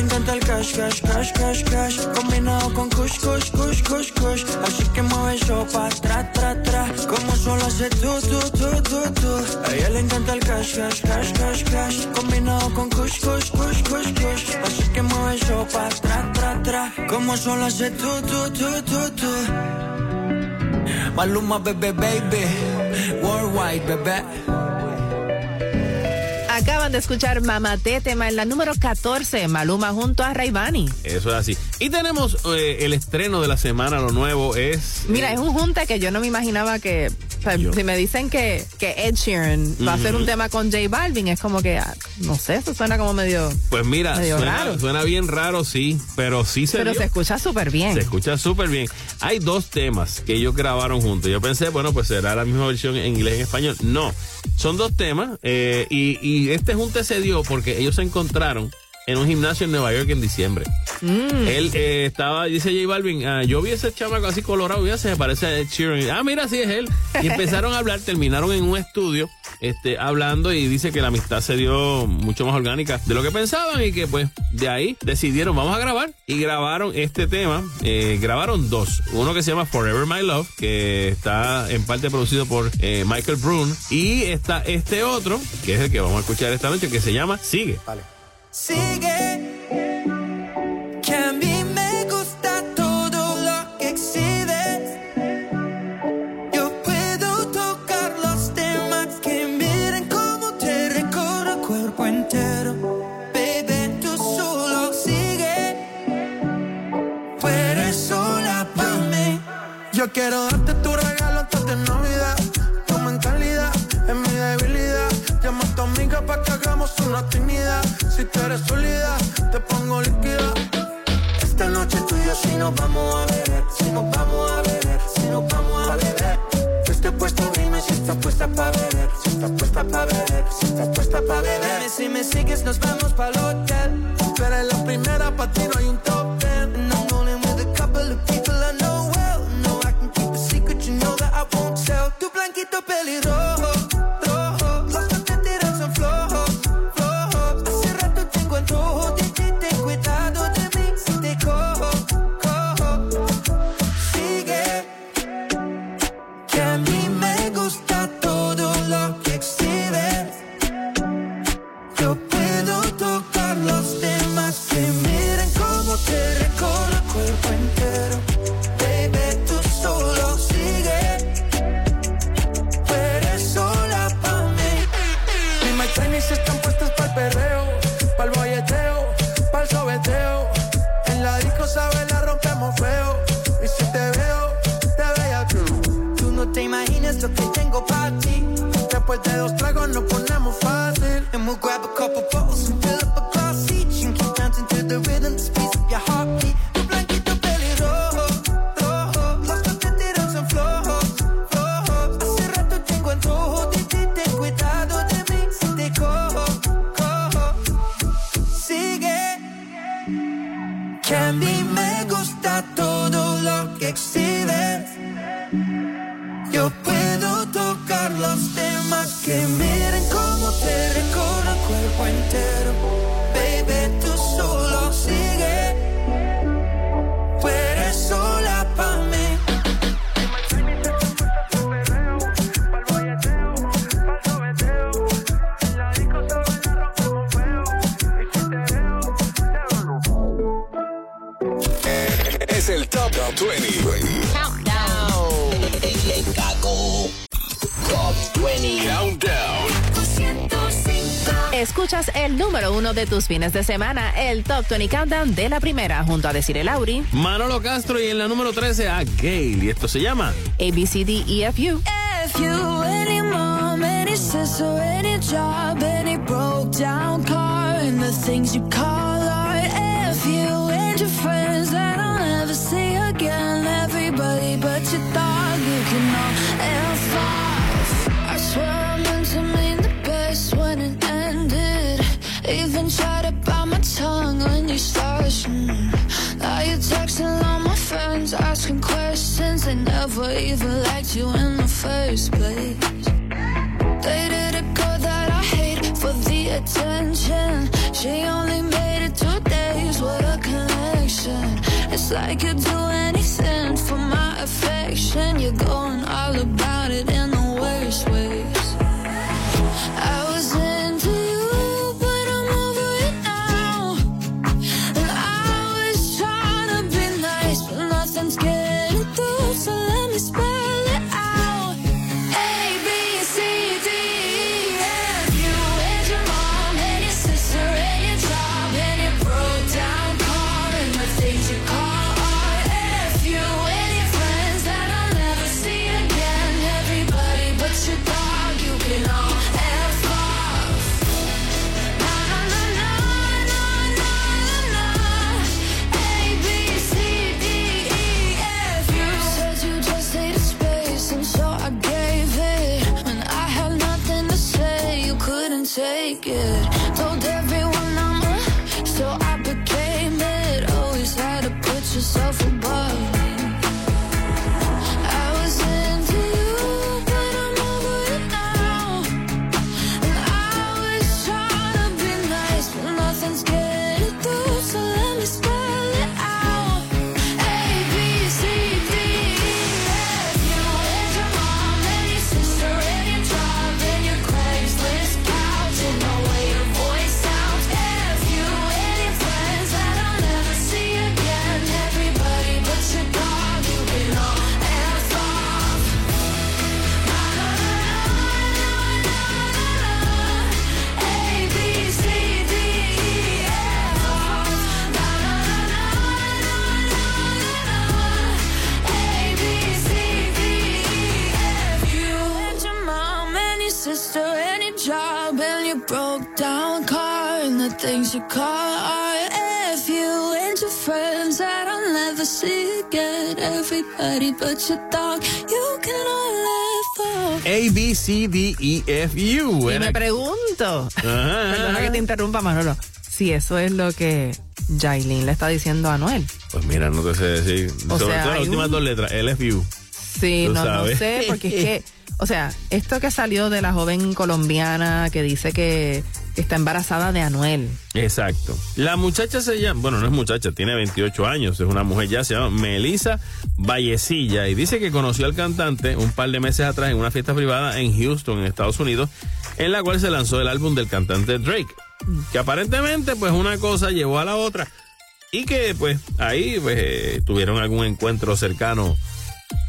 Speaker 7: Encanta el cash, cash, cash, cash, cash. Combinado con kush, kush, kush, kush, kush. Así que mueve eso pa' tra, tra, tra. Como solo hace tú, tú, tú, tú, tú. A ella le encanta el cash, cash, cash, cash, cash. Combinado con kush, kush, kush, kush, kush. Así que mueve eso pa' tra, tra, tra. Como solo hace tú, tú, tú, tú, tú. Maluma, bebé, baby. Worldwide, bebé.
Speaker 3: Acaban de escuchar Mamate, tema en la número 14, Maluma junto a Raivani.
Speaker 2: Eso es así. Y tenemos eh, el estreno de la semana, lo nuevo es...
Speaker 3: Mira,
Speaker 2: eh,
Speaker 3: es un junte que yo no me imaginaba que.
Speaker 2: Yo.
Speaker 3: si me dicen que, que Ed Sheeran va a hacer un tema con J Balvin, es como que, ah, no sé, eso suena como medio.
Speaker 2: Pues mira,
Speaker 3: medio
Speaker 2: suena,
Speaker 3: raro.
Speaker 2: suena bien raro, sí, pero sí se
Speaker 3: Pero
Speaker 2: dio.
Speaker 3: se escucha súper bien.
Speaker 2: Se escucha súper bien. Hay dos temas que ellos grabaron juntos. Yo pensé, bueno, pues será la misma versión en inglés y en español. No, son dos temas eh, y, y este junte se dio porque ellos se encontraron en un gimnasio en Nueva York en diciembre.
Speaker 3: Mm.
Speaker 2: Él eh, estaba, dice J Balvin, ah, yo vi ese chamaco así colorado, ya se me parece a Ed Sheeran. Ah, mira, sí es él. Y empezaron a hablar, terminaron en un estudio este, hablando y dice que la amistad se dio mucho más orgánica de lo que pensaban y que pues de ahí decidieron, vamos a grabar. Y grabaron este tema, eh, grabaron dos. Uno que se llama Forever My Love, que está en parte producido por eh, Michael Brun. Y está este otro, que es el que vamos a escuchar esta noche, que se llama Sigue.
Speaker 7: Sigue, que a mí me gusta todo lo que exhibes. Yo puedo tocar los temas que miren cómo te recorre el cuerpo entero. Baby, tú solo sigue, tú sola para mí. Yo quiero una actividad. Si tú eres sólida, te pongo líquida. Esta noche tú y yo si nos vamos a beber, si nos vamos a beber, si nos vamos a beber. Yo estoy puesto, dime si estás puesta pa' beber, si estás puesta pa' beber, si estás puesta pa' beber. Dime si me sigues, nos vamos pa'l hotel. Tú eres la primera, pa' ti no hay un top ten. Te imaginas lo que tengo para ti. Después de dos tragos nos ponemos fácil. And we'll grab a couple bottles de
Speaker 3: tus fines de semana, el Top 20 Countdown de la primera, junto a Decir el Lauri,
Speaker 2: Manolo Castro y en la número 13 a Gail. Y esto se llama
Speaker 3: ABCDEFU.
Speaker 4: If you, any mom, any sister, any job, any broke down car, and the things you call you in the first place. Dated a girl that I hate for the attention. She only made it two days. What a connection. It's like you're doing. Things you call art. F you and your friends that I'll never see again. Everybody but your dog, you can all F off. A, B, C, D, E, F,
Speaker 2: U.
Speaker 3: Y me pregunto,
Speaker 2: Ajá.
Speaker 3: perdona que te interrumpa, Manolo, si eso es lo que Jailin le está diciendo a Noel.
Speaker 2: Pues mira, no te sé decir.
Speaker 3: O
Speaker 2: Sobre
Speaker 3: sea,
Speaker 2: todo las últimas
Speaker 3: un-
Speaker 2: dos letras, L, F, U.
Speaker 3: Sí, no, no sé, porque es que, o sea, esto que salió de la joven colombiana que dice que está embarazada de Anuel.
Speaker 2: Exacto. La muchacha se llama, bueno, no es muchacha, tiene 28 años, es una mujer ya, se llama Melissa Vallecilla y dice que conoció al cantante un par de meses atrás en una fiesta privada en Houston, en Estados Unidos, en la cual se lanzó el álbum del cantante Drake. Que aparentemente, pues una cosa llevó a la otra y que, pues, ahí pues, eh, tuvieron algún encuentro cercano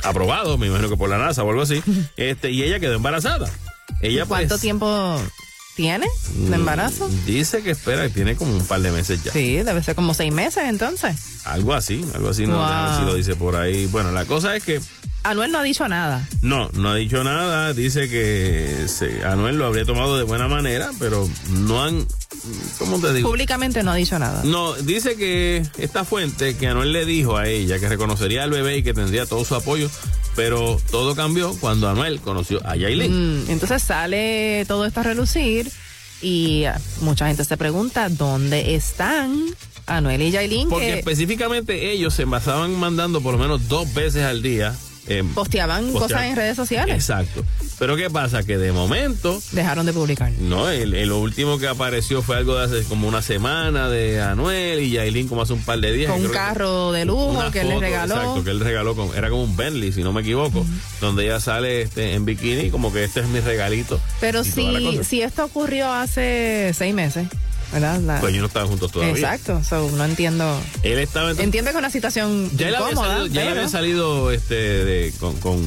Speaker 2: aprobado, me imagino que por la NASA o algo así, este, y ella quedó embarazada. Ella,
Speaker 3: ¿Cuánto
Speaker 2: pues,
Speaker 3: tiempo tiene de embarazo?
Speaker 2: Dice que espera, que tiene como un par de meses ya.
Speaker 3: Sí, debe ser como seis meses entonces.
Speaker 2: Algo así, algo así, no
Speaker 3: Wow.
Speaker 2: si lo dice por ahí. Bueno, la cosa es que
Speaker 3: Anuel no ha dicho nada.
Speaker 2: no, no ha dicho nada, dice que se, Anuel lo habría tomado de buena manera, pero no han, ¿cómo te digo?
Speaker 3: Públicamente no ha dicho nada.
Speaker 2: No, dice que esta fuente, que Anuel le dijo a ella que reconocería al bebé y que tendría todo su apoyo, pero todo cambió cuando Anuel conoció a Yailin.
Speaker 3: Mm, entonces sale todo esto a relucir y mucha gente se pregunta dónde están Anuel y Yailin
Speaker 2: Porque
Speaker 3: que
Speaker 2: específicamente ellos se pasaban mandando por lo menos dos veces al día. Eh,
Speaker 3: posteaban cosas en redes sociales.
Speaker 2: Exacto. Pero ¿qué pasa? Que de momento
Speaker 3: Dejaron de publicar.
Speaker 2: No, el, el- último que apareció fue algo de hace como una semana de Anuel y Yailin como hace un par de días.
Speaker 3: Con un
Speaker 2: que-
Speaker 3: carro de lujo que él le regaló.
Speaker 2: Exacto, que él regaló, con- era como un Bentley, si no me equivoco, donde ella sale este, en bikini como que este es mi regalito.
Speaker 3: Pero si, si esto ocurrió hace seis meses, ¿verdad? La-
Speaker 2: Pues ellos no estaban juntos todavía.
Speaker 3: Exacto, so, no entiendo.
Speaker 2: Él estaba en-
Speaker 3: Entiendo que es una situación
Speaker 2: ya él había
Speaker 3: incómoda,
Speaker 2: salido, ya él había salido este, de, con, con,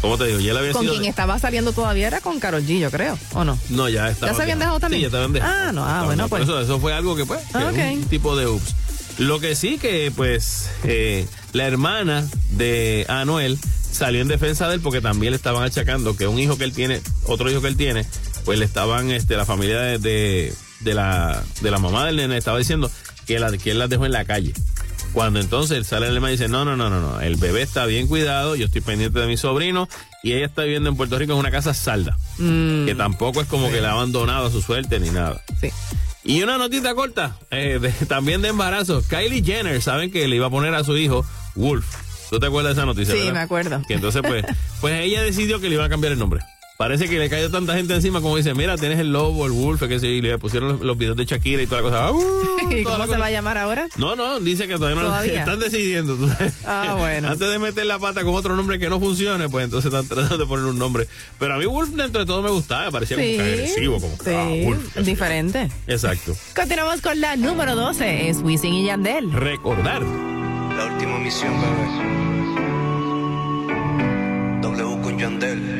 Speaker 2: ¿cómo te digo? Ya él había
Speaker 3: con
Speaker 2: sido
Speaker 3: quien
Speaker 2: de-
Speaker 3: estaba saliendo todavía era con Carol G, yo creo, ¿o no?
Speaker 2: No, ya estaba.
Speaker 3: ¿Ya se habían dejado también?
Speaker 2: Sí, ya estaban dejado.
Speaker 3: Ah, no, ah, bueno, pues.
Speaker 2: Eso, eso fue algo que, pues, que
Speaker 3: Ah,
Speaker 2: un tipo de ups. Lo que sí que, pues, eh, la hermana de Anuel salió en defensa de él porque también le estaban achacando que un hijo que él tiene, otro hijo que él tiene, pues le estaban, este, la familia de, de, de la, de la mamá del nene estaba diciendo que, la, que él las dejó en la calle. Cuando entonces sale el hermano y dice, no, no, no, no, no, el bebé está bien cuidado, yo estoy pendiente de mi sobrino y ella está viviendo en Puerto Rico en una casa salda, que tampoco es como que la ha abandonado a su suerte ni nada.
Speaker 3: Mm. Sí.
Speaker 2: Y una notita corta, eh, de- también de embarazo. Kylie Jenner, saben que le iba a poner a su hijo Wolf. ¿Tú te acuerdas de esa noticia?
Speaker 3: Sí,
Speaker 2: verdad?
Speaker 3: me acuerdo.
Speaker 2: Que entonces, pues, pues ella decidió que le iba a cambiar el nombre. Parece que le cayó tanta gente encima como dice, mira, tienes el lobo, el wolf, que sí, y le pusieron los, los videos de Shakira y toda la cosa. ¡Uh!
Speaker 3: ¿Y cómo se
Speaker 2: cosa.
Speaker 3: va a llamar ahora?
Speaker 2: No, no, dice que todavía no
Speaker 3: ¿Todavía?
Speaker 2: están decidiendo.
Speaker 3: Ah, bueno.
Speaker 2: Antes de meter la pata con otro nombre que no funcione, pues entonces están tratando de poner un nombre. Pero a mí Wolf dentro de todo me gustaba, me parecía como que agresivo, como que,
Speaker 3: sí,
Speaker 2: ah, Wolf.
Speaker 3: diferente.
Speaker 2: Exacto.
Speaker 3: Continuamos con la número 12, es Wisin y Yandel.
Speaker 2: Recordar.
Speaker 12: La última misión, bebé. W con Yandel.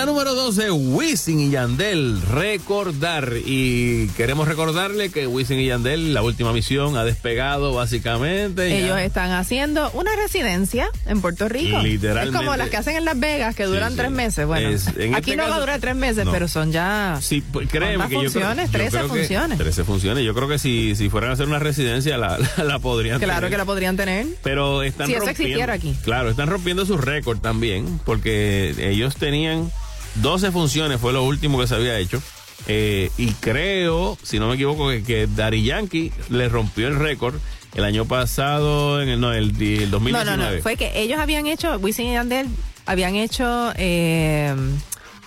Speaker 2: La número 12, Wisin y Yandel, recordar. Y queremos recordarle que Wisin y Yandel, la última misión, ha despegado básicamente. ya.
Speaker 3: Ellos están haciendo una residencia en Puerto Rico.
Speaker 2: Literalmente.
Speaker 3: Es como las que hacen en Las Vegas, que duran
Speaker 2: sí.
Speaker 3: tres meses. Bueno,
Speaker 2: Es- en
Speaker 3: aquí
Speaker 2: este
Speaker 3: no va a durar tres meses,
Speaker 2: No.
Speaker 3: pero son ya.
Speaker 2: Sí, pues, créeme
Speaker 3: ¿Cuántas
Speaker 2: que yo creo,
Speaker 3: funciones?
Speaker 2: yo
Speaker 3: 13
Speaker 2: creo que-
Speaker 3: funciones.
Speaker 2: 13 funciones. Yo creo que si, si fueran a hacer una residencia la, la, la podrían
Speaker 3: Claro
Speaker 2: tener.
Speaker 3: que la podrían tener.
Speaker 2: Pero están
Speaker 3: Si eso existiera aquí.
Speaker 2: Claro, están rompiendo su récord también, porque ellos tenían 12 funciones, fue lo último que se había hecho. Eh, y creo, si no me equivoco, que, que Daddy Yankee le rompió el récord el año pasado, en el, no, el, el
Speaker 3: No,
Speaker 2: 2019.
Speaker 3: no, no. Fue que ellos habían hecho, Wisin y Yandel habían hecho eh,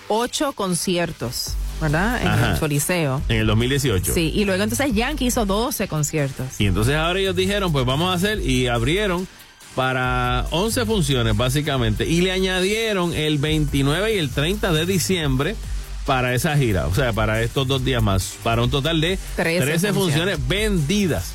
Speaker 3: ocho conciertos ¿verdad? En
Speaker 2: Ajá.
Speaker 3: el Coliseo.
Speaker 2: En el 2018.
Speaker 3: Sí, y luego entonces Yankee hizo 12 conciertos.
Speaker 2: Y entonces ahora ellos dijeron, pues vamos a hacer, y abrieron para 11 funciones básicamente, y le añadieron el 29 y el 30 de diciembre para esa gira, o sea, para estos dos días más, para un total de
Speaker 3: 13
Speaker 2: 13, funciones. vendidas.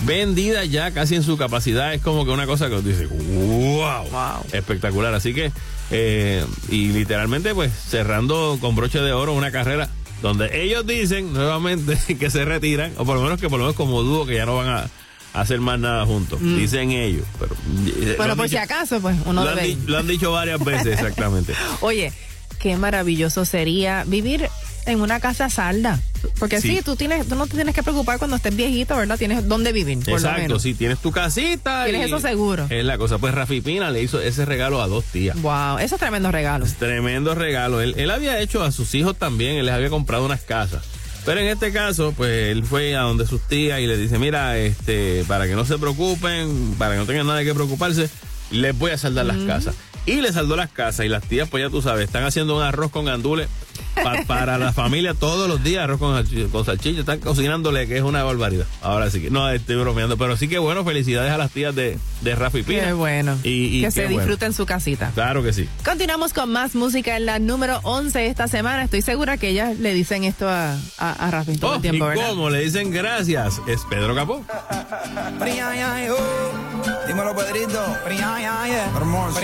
Speaker 2: Vendidas ya casi en su capacidad, es como que una cosa que os dice, wow, espectacular. Así que, eh, y literalmente, pues cerrando con broche de oro una carrera donde ellos dicen nuevamente que se retiran, o por lo menos que por lo menos como dúo que ya no van a hacer más nada juntos,
Speaker 3: Mm.
Speaker 2: dicen ellos. Pero, eh, lo
Speaker 3: Bueno,
Speaker 2: han
Speaker 3: por si acaso, pues uno
Speaker 2: lo han,
Speaker 3: debe
Speaker 2: di- lo han dicho varias veces, exactamente.
Speaker 3: Oye, qué maravilloso sería vivir en una casa salda. Porque sí,
Speaker 2: Sí.
Speaker 3: tú tienes, tú no te tienes que preocupar cuando estés viejito, ¿verdad? Tienes dónde vivir, por lo
Speaker 2: Exacto,
Speaker 3: menos.
Speaker 2: sí, tienes tu casita.
Speaker 3: Tienes eso seguro.
Speaker 2: Es la cosa. Pues Rafi Pina le hizo ese regalo a dos tías.
Speaker 3: Wow, eso es tremendo regalo.
Speaker 2: Tremendo regalo. Él, él había hecho a sus hijos también, él les había comprado unas casas. Pero en este caso, pues él fue a donde sus tías y le dice, mira, este, para que no se preocupen, para que no tengan nada de que preocuparse, les voy a saldar las casas. Y le saldó las casas y las tías, pues ya tú sabes, están haciendo un arroz con gandules pa- para la familia todos los días, arroz con, con salchicha, están cocinándole, que es una barbaridad. Ahora sí que, no, estoy bromeando, pero sí que bueno, felicidades a las tías de, de Rafi Pina.
Speaker 3: Qué bueno.
Speaker 2: Y, y
Speaker 3: que
Speaker 2: qué
Speaker 3: se
Speaker 2: bueno.
Speaker 3: disfruten su casita.
Speaker 2: Claro que sí.
Speaker 3: Continuamos con más música en la número 11 esta semana. Estoy segura que ellas le dicen esto a, a, a Rafi todo
Speaker 2: Oh,
Speaker 3: el tiempo,
Speaker 2: y
Speaker 3: ¿verdad?
Speaker 2: cómo le dicen gracias, es Pedro Capó.
Speaker 13: Oh. Dímelo, Pedrito. Hermoso.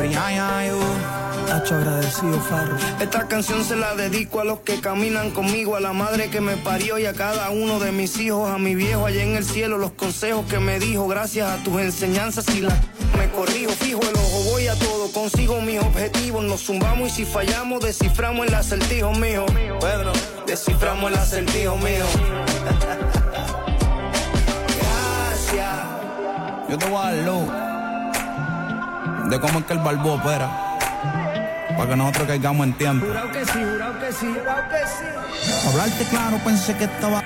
Speaker 13: Oh. Hacho agradecido, Farro.
Speaker 14: Esta canción se la dedico a los que caminan conmigo, a la madre que me parió y a cada uno de mis hijos, a mi viejo allá en el cielo, los consejos que me dijo, gracias a tus enseñanzas y la me corrijo, fijo el ojo, voy a todo, consigo mis objetivos, nos zumbamos y si fallamos, desciframos el acertijo mío. Pedro, desciframos el acertijo mío. Gracias.
Speaker 13: Yo te voy a dar de cómo es que el balbo opera. Para que nosotros caigamos en tiempo.
Speaker 14: Jurado que sí, jurado que sí, jurado que sí.
Speaker 13: Hablarte claro, pensé que estaba.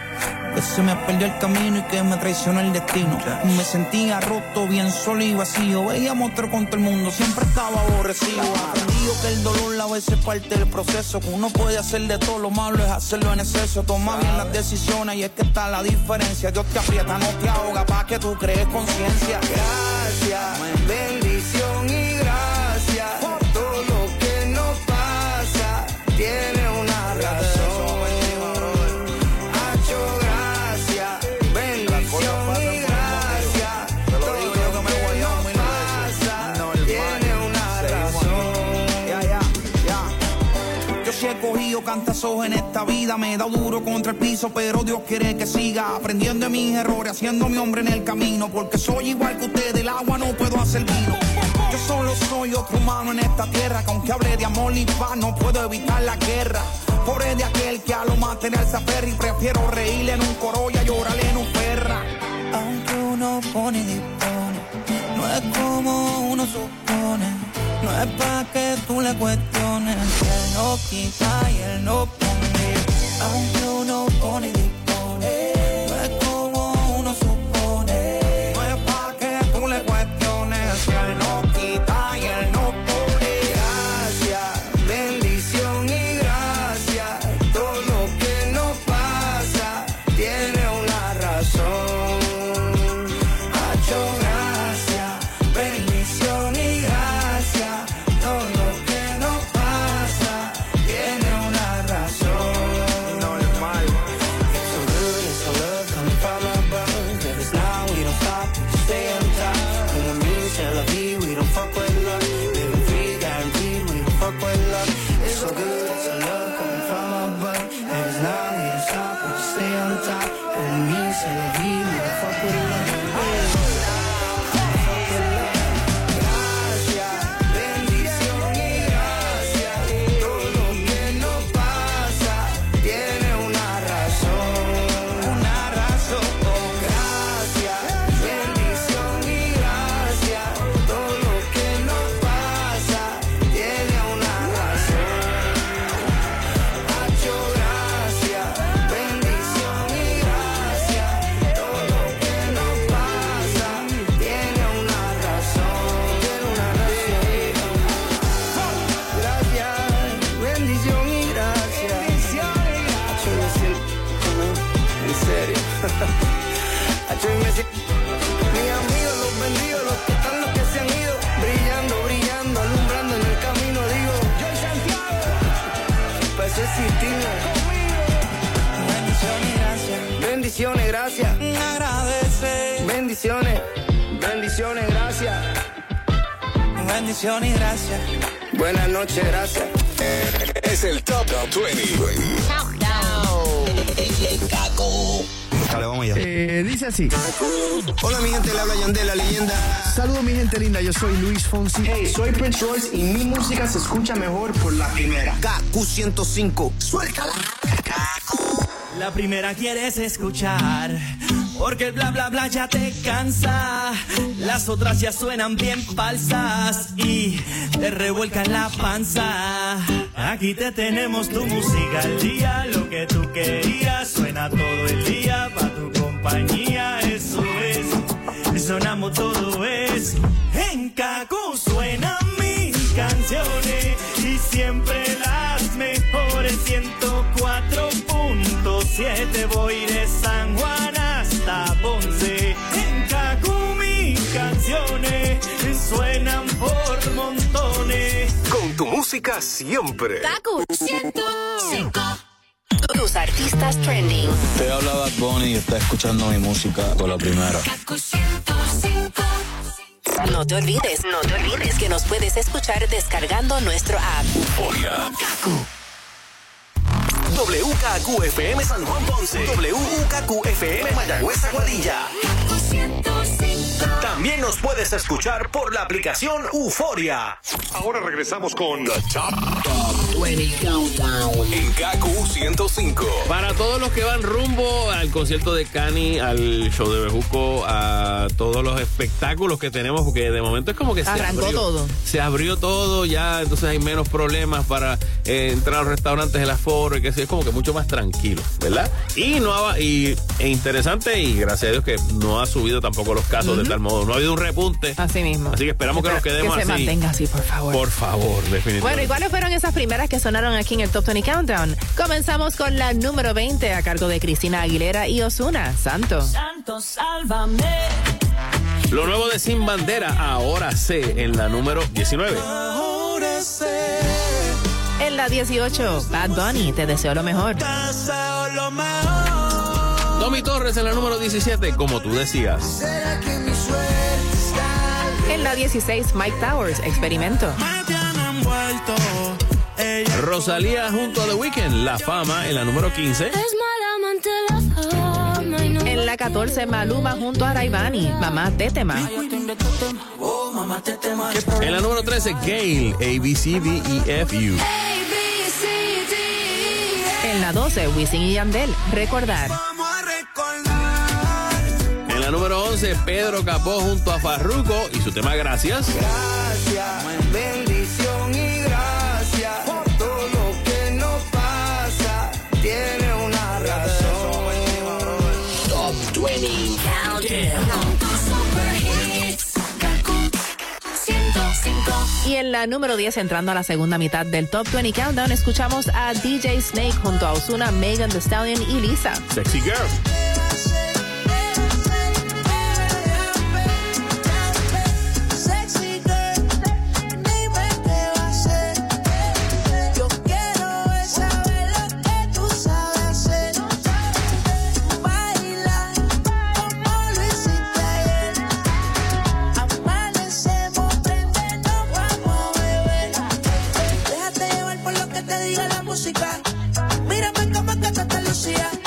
Speaker 13: Que se me perdió el camino y que me traicionó el destino. Me sentía roto, bien solo y vacío. Veía monstruo con todo el mundo, siempre estaba aborrecido. Aprendido que el dolor a veces es parte del proceso. Que uno puede hacer de todo lo malo, es hacerlo en exceso. Toma bien las decisiones y es que está la diferencia. Dios te aprieta, no te ahoga, pa' que tú crees conciencia.
Speaker 14: Gracias, bendición
Speaker 13: He cogido cantazos en esta vida, me he dado duro contra el piso, pero Dios quiere que siga aprendiendo de mis errores, haciendo mi hombre en el camino, porque soy igual que usted, del agua no puedo hacer vino. Yo solo soy otro humano en esta tierra, que aunque hable de amor y paz, no puedo evitar la guerra. Pobre de aquel que a lo material se aferra y prefiero reírle en un coro y a llorarle en un perra. Aunque uno pone y dispone, no es como uno supone. No es pa' que tú le cuestiones, que él no quita y él no pone. Aunque uno pone
Speaker 14: Bendiciones y gracias. Buenas noches, gracias.
Speaker 15: Es el Top 20.
Speaker 16: Dale, vamos allá.
Speaker 9: Eh, dice así.
Speaker 16: Hola, mi gente, le habla Yandel, la leyenda.
Speaker 9: Saludos, mi gente linda. Yo soy Luis Fonsi.
Speaker 14: Hey, soy Prince Royce y mi música se escucha mejor por la primera.
Speaker 16: KQ105. Suéltala.
Speaker 17: La primera quieres escuchar, porque el bla bla bla ya te cansa. Las otras ya suenan bien falsas y te revuelcan la panza. Aquí te tenemos tu música al día, lo que tú querías suena todo el día pa tu compañía. Eso es, sonamos todo es. En Kaku suenan mis canciones y siempre las mejores 104.7 voy de San Juan
Speaker 15: música siempre.
Speaker 1: Kaku 105. Tus artistas trending.
Speaker 16: Te habla Bad Bunny y está escuchando mi música con la primera.
Speaker 1: Kaku 105. No te olvides, no te olvides que nos puedes escuchar descargando nuestro app.
Speaker 15: WKQFM San Juan Ponce. WKQFM Mayagüez Aguadilla. También nos puedes escuchar por la aplicación Euforia. Ahora regresamos con The Top, 20 Countdown. En KQ 105.
Speaker 2: Para todos los que van rumbo al concierto de Cani, al show de Bejuco, a todos los espectáculos que tenemos, porque de momento es como que se abrió,
Speaker 3: todo.
Speaker 2: Se abrió todo, ya entonces hay menos problemas para eh, entrar a los restaurantes, el aforo y que sé, es como que mucho más tranquilo, ¿verdad? Y no ha, y e interesante y gracias a Dios que no ha subido tampoco los casos de tal modo, no ha habido un repunte.
Speaker 3: Así mismo.
Speaker 2: Así que esperamos que nos quedemos
Speaker 3: Que se
Speaker 2: así.
Speaker 3: mantenga así, por favor.
Speaker 2: Por favor, definitivamente.
Speaker 3: Bueno, ¿y cuáles fueron esas primeras que sonaron aquí en el Top 20 Countdown? Comenzamos con la número 20 a cargo de Cristina Aguilera y Osuna, Santo.
Speaker 4: Santo, sálvame.
Speaker 2: Lo nuevo de Sin Bandera, ahora sé, en la número 19.
Speaker 4: Ahora sé.
Speaker 3: En la 18, Bad Bunny, te deseo lo mejor.
Speaker 2: Tommy Torres en la número 17, como tú decías.
Speaker 18: ¿Será que mi
Speaker 3: En la 16, Mike Towers, Experimento.
Speaker 2: Rosalía junto a The Weeknd, La Fama en la número 15.
Speaker 4: Es mal amante la fama y no
Speaker 3: En la 14, Maluma junto a Raivani, Mamá Tetema.
Speaker 4: Mamá, te tema.
Speaker 2: En la número 13, Gail, A, B, C, D, E, F, U.
Speaker 3: En la 12, Wisin y Yandel, Recordar.
Speaker 2: En la número 11, Pedro Capó junto a Farruko y su tema Gracias.
Speaker 14: Gracias, bendición y gracias. Todo lo que nos pasa tiene una razón.
Speaker 15: Top 20
Speaker 3: Y en la número 10, entrando a la segunda mitad del Top 20 Countdown, escuchamos a DJ Snake junto a Osuna, Megan Thee Stallion y Lisa.
Speaker 2: Sexy Girl.
Speaker 18: Música. Mírame como que te lucía.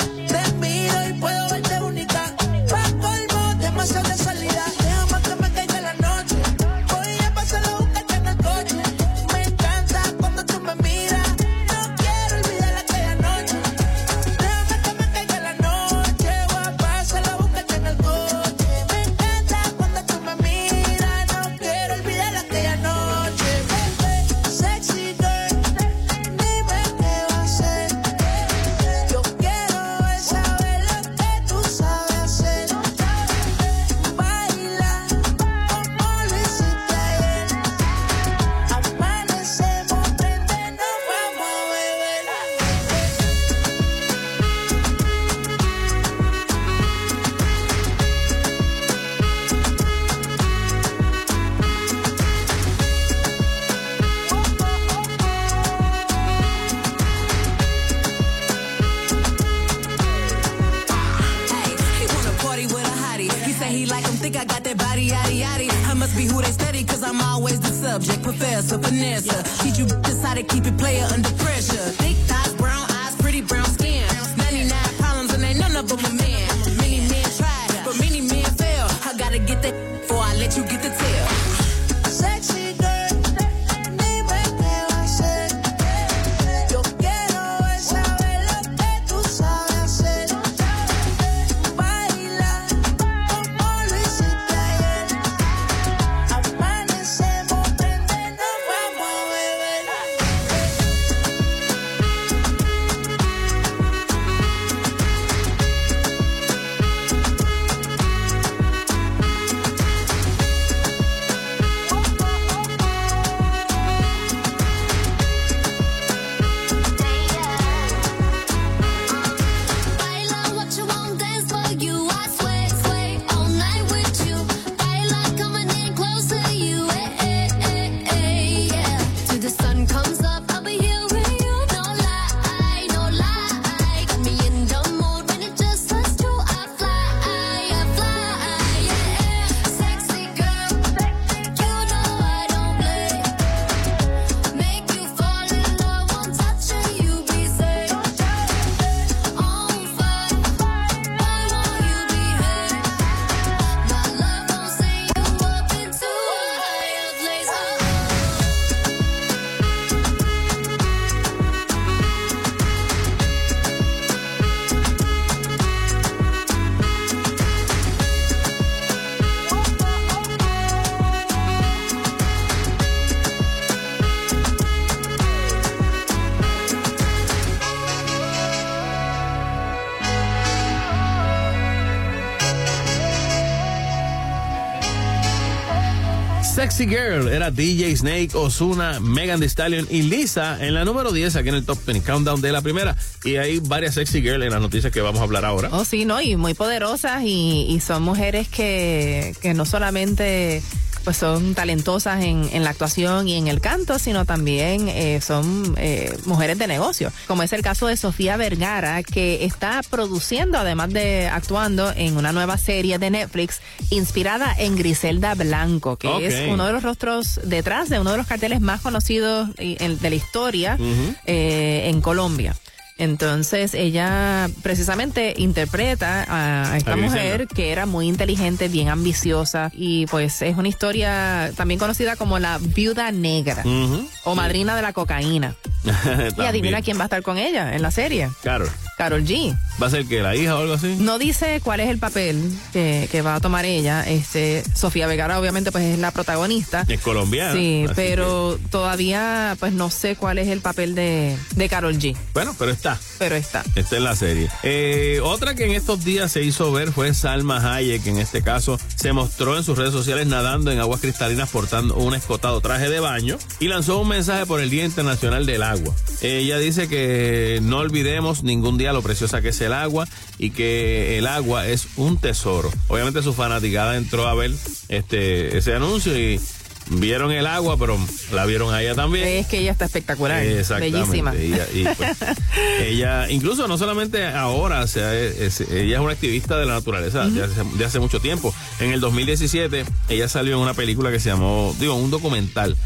Speaker 18: Sexy Girl
Speaker 2: era DJ Snake, Osuna, Megan Thee Stallion y Lisa en la número 10 aquí en el Top 20 Countdown de la primera. Y hay varias Sexy Girl en las noticias que vamos a hablar ahora.
Speaker 3: Oh, sí, ¿no? Y muy poderosas y, y son mujeres que, que no solamente pues son talentosas en, en la actuación y en el canto, sino también eh, son eh, mujeres de negocio, como es el caso de Sofía Vergara, que está produciendo, además de actuando, en una nueva serie de Netflix inspirada en Griselda Blanco, que es uno de los rostros detrás de uno de los carteles más conocidos de la historia eh, en Colombia. Entonces ella precisamente interpreta a, a esta
Speaker 19: A
Speaker 3: mujer que era muy inteligente, bien ambiciosa y pues es una historia también conocida como la viuda negra o madrina de la cocaína. Y adivina quién va a estar con ella en la serie.
Speaker 2: Carol.
Speaker 3: Carol G.
Speaker 2: ¿Va a ser que la hija o algo así?
Speaker 3: No dice cuál es el papel que, que va a tomar ella. Este, Sofía Vergara obviamente pues es la protagonista.
Speaker 2: Es colombiana.
Speaker 3: Sí, pero todavía pues no sé cuál es el papel de, de Carol G.
Speaker 2: bueno, pero está.
Speaker 3: Pero está.
Speaker 2: Está en la serie. Eh, otra que en estos días se hizo ver fue Salma Hayek, que en este caso se mostró en sus redes sociales nadando en aguas cristalinas portando un escotado traje de baño y lanzó un mensaje por el Día Internacional del Agua. Ella dice que no olvidemos ningún día lo preciosa que el agua y que el agua es un tesoro. Obviamente su fanaticada entró a ver este ese anuncio y vieron el agua, pero la vieron a ella también.
Speaker 3: Es que ella está espectacular. Bellísima.
Speaker 2: Ella, y, pues, ella, incluso no solamente ahora, o sea, es- ella es una activista de la naturaleza de, hace, de hace mucho tiempo. En el 2017, ella salió en una película que se llamó, digo, un documental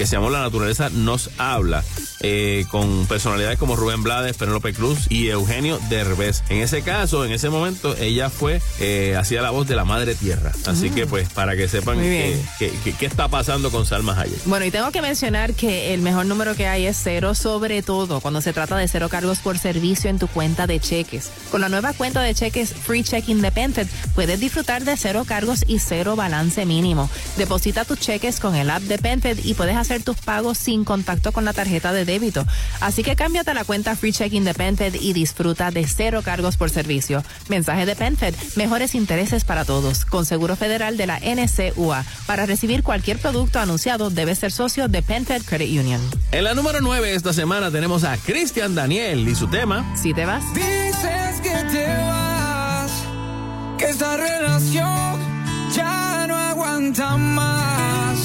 Speaker 2: que se llamó La naturaleza nos habla, eh, con personalidades como Rubén Blades, Penélope Cruz y Eugenio Derbez. En ese caso, en ese momento, ella fue, eh, hacía la voz de la madre tierra. Así que, pues, para que sepan
Speaker 3: Muy
Speaker 2: qué
Speaker 3: bien.
Speaker 2: que, que- qué está pasando con Salma Hayek.
Speaker 3: Bueno, y tengo que mencionar que el mejor número que hay es cero, sobre todo cuando se trata de cero cargos por servicio en tu cuenta de cheques. Con la nueva cuenta de cheques Free Check Independent, puedes disfrutar de cero cargos y cero balance mínimo. Deposita tus cheques con el app de Penfed y puedes hacer tus pagos sin contacto con la tarjeta de débito. Así que cámbiate a la cuenta Free Check Independent y disfruta de cero cargos por servicio. Mensaje de Penfed, mejores intereses para todos. Con Seguro Federal de la NCUA. Para recibir cualquier producto anunciado, debes ser socio de Penfed Credit Union.
Speaker 2: En la número 9 esta semana tenemos a Cristian Daniel y su tema.
Speaker 3: Si te vas.
Speaker 20: Dices que te vas, que esta relación ya no aguanta más.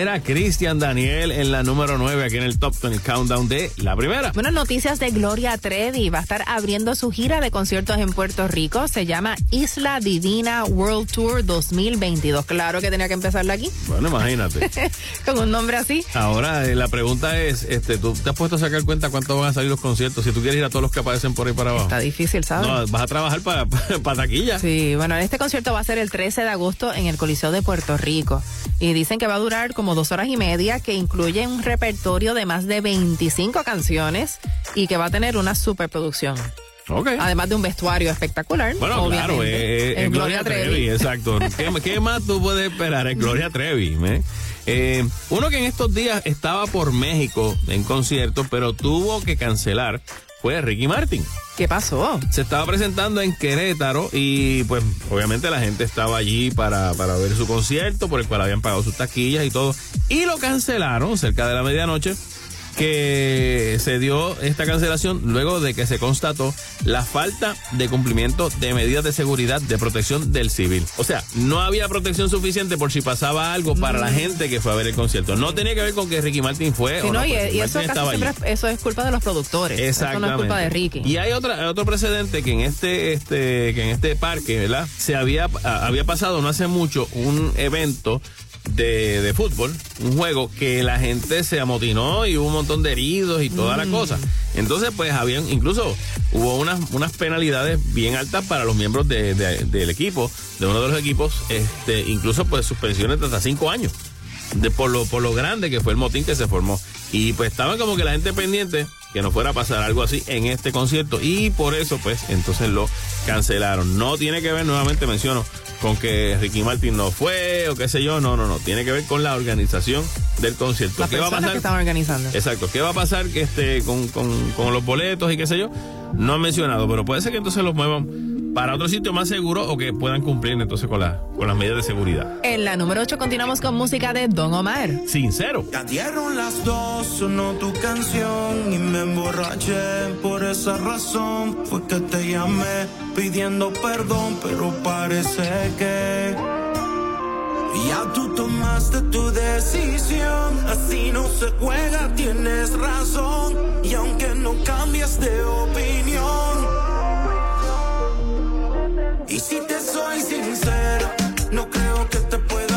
Speaker 2: Era Cristian Daniel en la número 9 aquí en el Top 20 Countdown de la primera.
Speaker 3: Buenas noticias de Gloria Trevi. Va a estar abriendo su gira de conciertos en Puerto Rico. Se llama Isla Divina World Tour 2022. Claro que tenía que empezarla aquí.
Speaker 2: Bueno, imagínate.
Speaker 3: Con un nombre así.
Speaker 2: Ahora, eh, la pregunta es, este, ¿tú te has puesto a sacar cuenta cuánto van a salir los conciertos? Si tú quieres ir a todos los que aparecen por ahí para abajo.
Speaker 3: Está difícil, ¿sabes?
Speaker 2: No, vas a trabajar para, para taquilla.
Speaker 3: Sí, bueno, este concierto va a ser el 13 de agosto en el Coliseo de Puerto Rico. Y dicen que va a durar como dos horas y media, que incluye un repertorio de más de 25 canciones y que va a tener una superproducción.
Speaker 2: Ok.
Speaker 3: Además de un vestuario espectacular.
Speaker 2: Bueno, claro, eh, eh,
Speaker 3: Es
Speaker 2: es Gloria Trevi, exacto. ¿Qué, qué más tú puedes esperar? Es Gloria Trevi. ¿eh? Eh, uno que en estos días estaba por México en concierto, pero tuvo que cancelar, fue Ricky Martin.
Speaker 3: ¿Qué pasó?
Speaker 2: Se estaba presentando en Querétaro y pues obviamente la gente estaba allí para, para ver su concierto, por el cual habían pagado sus taquillas y todo. Y lo cancelaron cerca de la medianoche que se dio esta cancelación luego de que se constató la falta de cumplimiento de medidas de seguridad de protección del civil. O sea, no había protección suficiente por si pasaba algo para la gente que fue a ver el concierto. No tenía que ver con que Ricky Martin fue
Speaker 3: Sí,
Speaker 2: o no,
Speaker 3: no, y,
Speaker 2: pues,
Speaker 3: y eso,
Speaker 2: estaba
Speaker 3: siempre, eso es culpa de los productores. Eso no es culpa de Ricky.
Speaker 2: Y hay otra, otro precedente que en este, este, que en este parque, ¿verdad? Se había, había pasado no hace mucho un evento de, de fútbol, un juego que la gente se amotinó y hubo un montón de heridos y toda la cosa. Entonces, pues habían, incluso hubo unas, unas penalidades bien altas para los miembros de- de- del equipo, de uno de los equipos, este, incluso pues suspensiones de hasta cinco años de por lo por lo grande que fue el motín que se formó y pues estaban como que la gente pendiente que no fuera a pasar algo así en este concierto y por eso pues entonces lo cancelaron no tiene que ver nuevamente menciono con que Ricky Martin no fue o qué sé yo no no no tiene que ver con la organización del concierto
Speaker 3: Las
Speaker 2: qué va a pasar
Speaker 3: que organizando.
Speaker 2: Exacto. ¿Qué va a pasar este, con, con- con los boletos y qué sé yo? No han mencionado, pero puede ser que entonces los muevan para otro sitio más seguro o que puedan cumplir entonces con, la, con las medidas de seguridad.
Speaker 3: En la número 8 continuamos con música de Don Omar.
Speaker 2: Sincero.
Speaker 20: Ya dieron las dos, sonó tu canción y me emborraché. Por esa razón fue que te llamé pidiendo perdón, pero parece que ya tú tomaste tu decisión. Así no se juega, tienes razón. Y aunque no cambies de opinión, y si te soy sincero, no creo que te pueda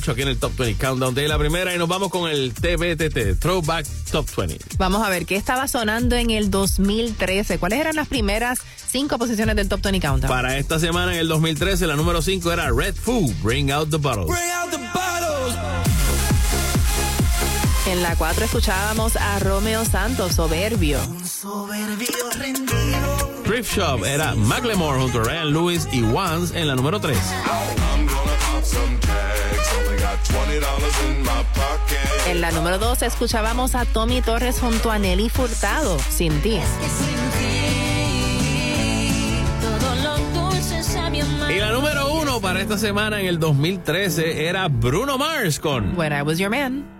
Speaker 2: 8 aquí en el Top 20 Countdown de la primera y nos vamos con el TBTT, Throwback Top 20.
Speaker 3: Vamos a ver qué estaba sonando en el 2013. ¿Cuáles eran las primeras cinco posiciones del Top 20 Countdown?
Speaker 2: Para esta semana en el 2013 la número 5 era Red Foo, Bring Out the Bottles.
Speaker 21: Bring out the bottles.
Speaker 3: En la 4 escuchábamos a Romeo Santos, Soberbio.
Speaker 21: Soberbio rendido.
Speaker 2: Thrift Shop era Macklemore junto a Ryan Lewis y Once en la número 3.
Speaker 3: En la número 2 escuchábamos a Tommy Torres junto a Nelly Furtado, Sin ti.
Speaker 2: Y la número 1 para esta semana en el 2013 era Bruno Mars con
Speaker 3: When I Was Your Man.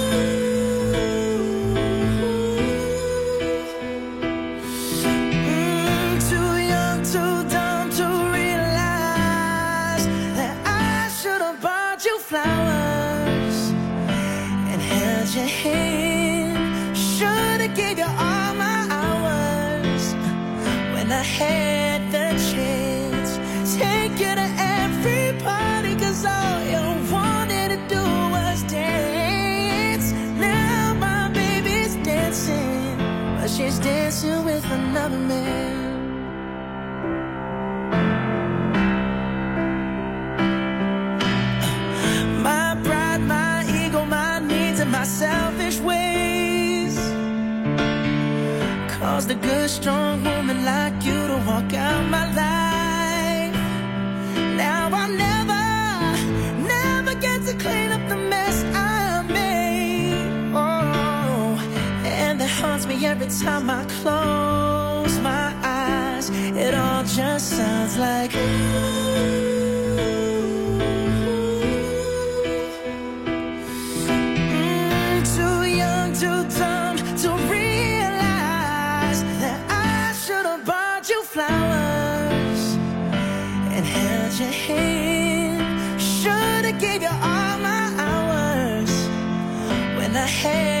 Speaker 18: I had the chance. Take you to every party, cause all you wanted to do was dance. Now my baby's dancing, but she's dancing with another man. My pride, my ego, my needs, and my selfish ways caused a good, strong time I close my eyes. It all just sounds like. Mm, too young, too dumb to realize that I should have bought you flowers and held your hand. Should have gave you all my hours when I had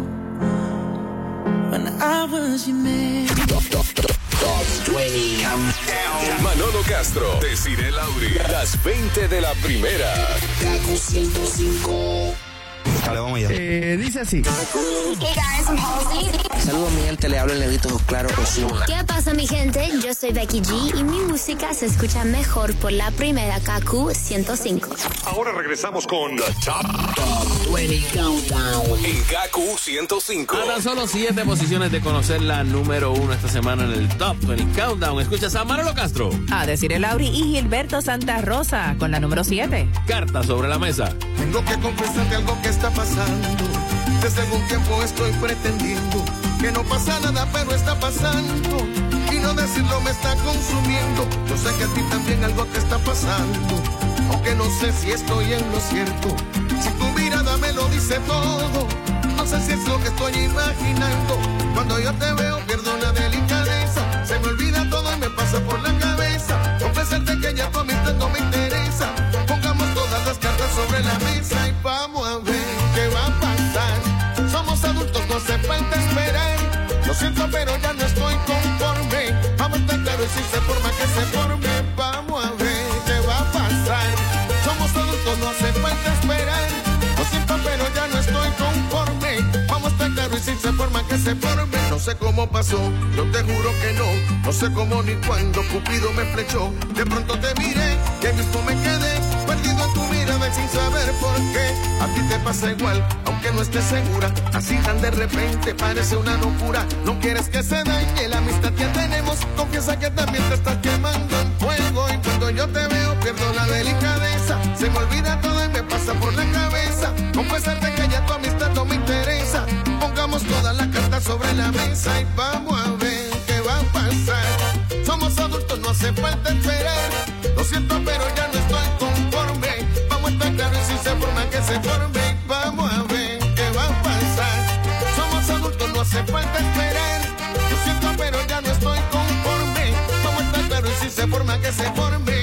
Speaker 18: when I was your man.
Speaker 1: Manolo Castro, Desiree Lauri, las 20 de la primera.
Speaker 9: Dale, vamos allá.
Speaker 22: Eh, dice así.
Speaker 23: Hey guys, I'm Halsey.
Speaker 9: Saludos, mi gente. Le habla el negrito Claro Osuna.
Speaker 23: ¿Qué pasa mi gente? Yo soy Becky G y mi música se escucha mejor por la primera KQ 105.
Speaker 1: Ahora regresamos con The Top, Top 20 Countdown en KQ 105.
Speaker 2: A tan solo siete posiciones de conocer la número uno esta semana en el Top 20 Countdown. Escuchas a Manolo Castro.
Speaker 3: A decir el Lauri y Gilberto Santa Rosa con la número 7.
Speaker 2: Carta sobre la mesa.
Speaker 24: Tengo que confesarte algo que está pasando. Desde algún tiempo estoy pretendiendo que no pasa nada, pero está pasando. Y no decirlo me está consumiendo. Yo sé que a ti también algo te está pasando. Aunque no sé si estoy en lo cierto. Si tu mirada me lo dice todo. No sé si es lo que estoy imaginando. Cuando yo te veo pierdo la delicadeza. Se me olvida todo y me pasa por la cabeza. Confesarte que ya tu amistad no me interesa. Pongamos todas las cartas sobre la mesa y vamos a ver Lo siento, pero ya no estoy conforme. Vamos a claro y si se forma que se forme. Vamos a ver qué va a pasar. Somos adultos, no hace falta esperar. Lo siento, pero ya no estoy conforme. Vamos a claro y si se forma que se forme. No sé cómo pasó, yo te juro que no. No sé cómo ni cuándo Cupido me flechó. De pronto te miré y ahí mismo me quedé perdido en tu sin saber por qué. A ti te pasa igual, aunque no estés segura. Así tan de repente parece una locura. No quieres que se dañe la amistad que tenemos. Confiesa que también te estás quemando en fuego. Y cuando yo te veo pierdo la delicadeza. Se me olvida todo y me pasa por la cabeza. Confesarte que ya tu amistad no me interesa. Pongamos todas las cartas sobre la mesa y vamos a ver qué va a pasar. Somos adultos, no hace falta esperar. Lo siento, pero ya no si se forma que se forme. Vamos a ver qué va a pasar. Somos adultos, no hace falta esperar. Lo siento, pero ya no estoy conforme. Vamos a estar claros y si se forma que se forme.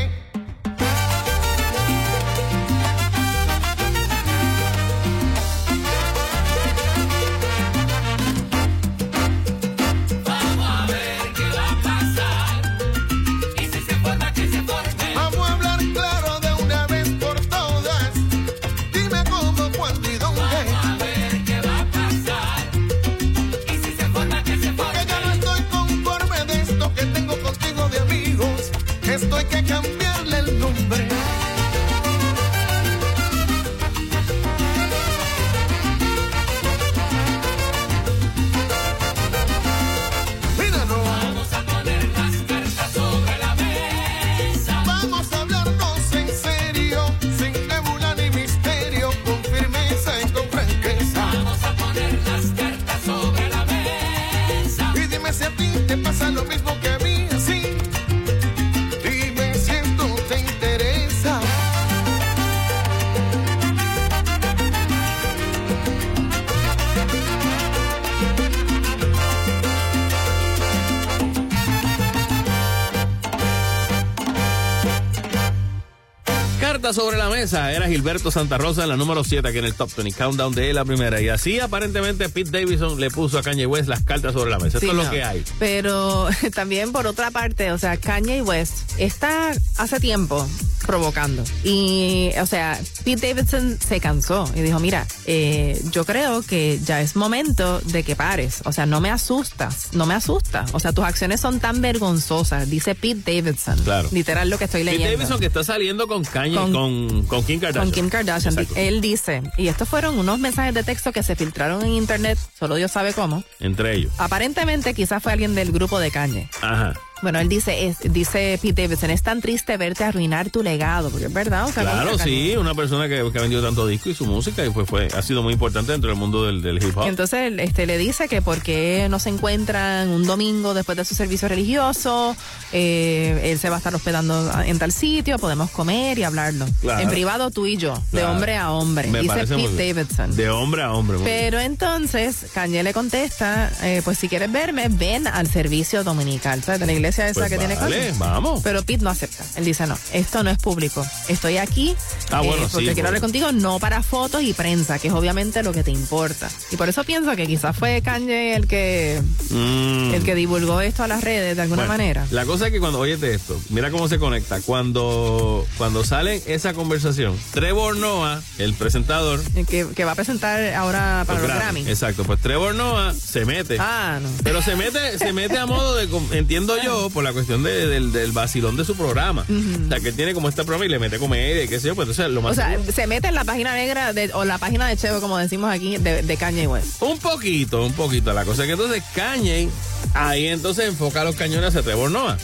Speaker 2: Era Gilberto Santa Rosa en la número 7, aquí en el Top 20 Countdown de la primera. Y así aparentemente Pete Davidson le puso a Kanye West las cartas sobre la mesa. Esto es lo que hay.
Speaker 3: Pero también por otra parte, o sea, Kanye West está hace tiempo provocando. Y, o sea, Pete Davidson se cansó y dijo, mira, eh, yo creo que ya es momento de que pares. O sea, no me asustas, no me asustas. O sea, tus acciones son tan vergonzosas, dice Pete Davidson.
Speaker 2: Claro.
Speaker 3: Literal lo que estoy
Speaker 2: Pete
Speaker 3: leyendo.
Speaker 2: Davidson que está saliendo con Kanye,
Speaker 3: Con-
Speaker 2: con, con, Kim Kardashian.
Speaker 3: Con Kim Kardashian.
Speaker 2: Exacto.
Speaker 3: Él dice, y estos fueron unos mensajes de texto que se filtraron en internet, solo Dios sabe cómo.
Speaker 2: Entre ellos.
Speaker 3: Aparentemente quizás fue alguien del grupo de Kanye.
Speaker 2: Ajá.
Speaker 3: Bueno, él dice, es- dice Pete Davidson, es tan triste verte arruinar tu legado, porque es verdad. O sea,
Speaker 2: Claro, sí, una persona que, que ha vendido tanto disco y su música y pues fue, ha sido muy importante dentro del mundo del, del hip hop.
Speaker 3: Entonces él, este, le dice que por qué no se encuentran un domingo después de su servicio religioso, eh, él se va a estar hospedando en tal sitio, podemos comer y hablarlo.
Speaker 2: Claro.
Speaker 3: En privado tú y yo, de hombre a hombre,
Speaker 2: Me
Speaker 3: dice Pete. Davidson.
Speaker 2: De hombre a hombre. bien.
Speaker 3: Pero entonces Kanye le contesta, eh, pues si quieres verme, ven al servicio dominical, ¿sabes? De la iglesia esa
Speaker 2: Pues
Speaker 3: que tiene
Speaker 2: vale,
Speaker 3: cosas.
Speaker 2: vamos.
Speaker 3: Pero Pete no acepta. Él dice, no, esto no es público. Estoy aquí
Speaker 2: Ah, bueno,
Speaker 3: eh,
Speaker 2: sí,
Speaker 3: porque quiero
Speaker 2: porque-
Speaker 3: hablar contigo, no para fotos y prensa, que es obviamente lo que te importa. Y por eso pienso que quizás fue Kanye el que,
Speaker 2: Mm.
Speaker 3: el que divulgó esto a las redes de alguna
Speaker 2: Bueno,
Speaker 3: manera.
Speaker 2: La cosa es que cuando oyete esto, mira cómo se conecta. Cuando, cuando sale esa conversación, Trevor Noah, el presentador,
Speaker 3: El Que, que va a presentar ahora para los, Grammy.
Speaker 2: Exacto, pues Trevor Noah se mete.
Speaker 3: Ah, no.
Speaker 2: Pero se mete, se mete a modo de, entiendo yo, por la cuestión de- del, del vacilón de su programa. O sea, que él tiene como este programa y le mete comedia y qué sé yo, pues entonces lo más
Speaker 3: O sea, se mete en la página negra de, o la página de Chevo, como decimos aquí, de, de Kanye West.
Speaker 2: Un poquito, un poquito. La cosa es que entonces Kanye, ahí entonces enfoca los cañones hacia Trevor Noah.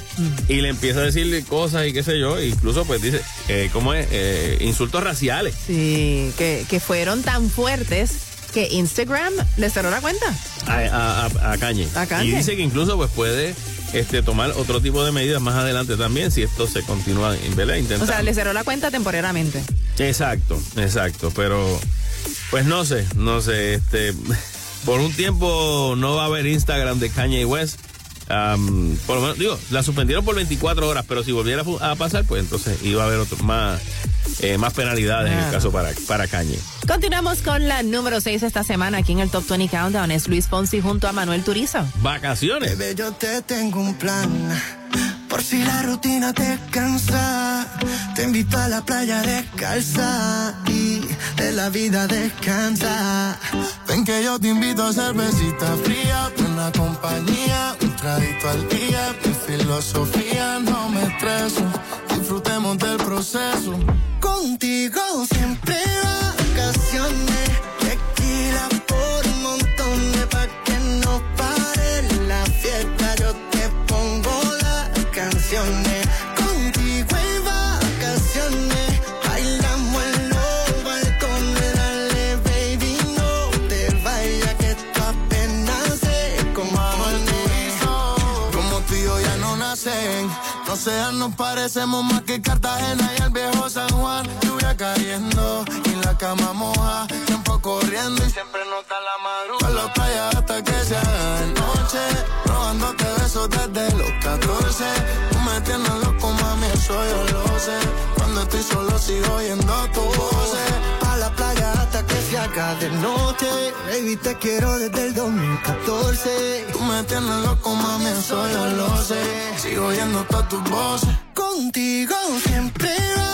Speaker 2: Y le empieza a decirle cosas y qué sé yo. Incluso pues dice, eh, ¿cómo es? Eh, insultos raciales.
Speaker 3: Sí, que, que fueron tan fuertes que Instagram le cerró la cuenta.
Speaker 2: a, a, a- a Kanye.
Speaker 3: A Kanye.
Speaker 2: Y dice que incluso pues puede este, tomar otro tipo de medidas más adelante también si esto se continúa ¿verdad?
Speaker 3: O
Speaker 2: intentando.
Speaker 3: sea, le cerró la cuenta temporariamente.
Speaker 2: Exacto, exacto, pero pues no sé, no sé, este, por un tiempo no va a haber Instagram de Kanye West. Am, por lo menos, digo, la suspendieron por 24 horas, pero si volviera a pasar, pues entonces iba a haber otro, más, eh, más penalidades en el caso para, para Kanye.
Speaker 3: Continuamos con la número 6 esta semana aquí en el Top 20 Countdown. Es Luis Fonsi junto a Manuel Turizo.
Speaker 2: Vacaciones.
Speaker 8: Bebé, yo te tengo un plan. Por si la rutina te cansa, te invito a la playa descalza y de la vida descansa.
Speaker 25: Ven que yo te invito a cervecita fría, buena compañía, traguito al día, mi filosofía, no me estreso, disfrutemos del proceso.
Speaker 8: Contigo siempre no
Speaker 25: sean, nos parecemos más que Cartagena y el viejo San Juan. Lluvia cayendo y la cama moja, tiempo corriendo y siempre nota la madrugada. Con la playa hasta que se haga noche, robándote besos desde los 14. Tú me tienes loco, mami, eso yo lo sé. Cuando estoy solo sigo oyendo tu voz.
Speaker 8: A la playa hasta que se haga de noche. Baby, te quiero desde el 2014.
Speaker 25: Tú me tienes loco, mami, eso yo lo sé. Sigo oyendo todas tus voces.
Speaker 8: Contigo siempre vacaciones.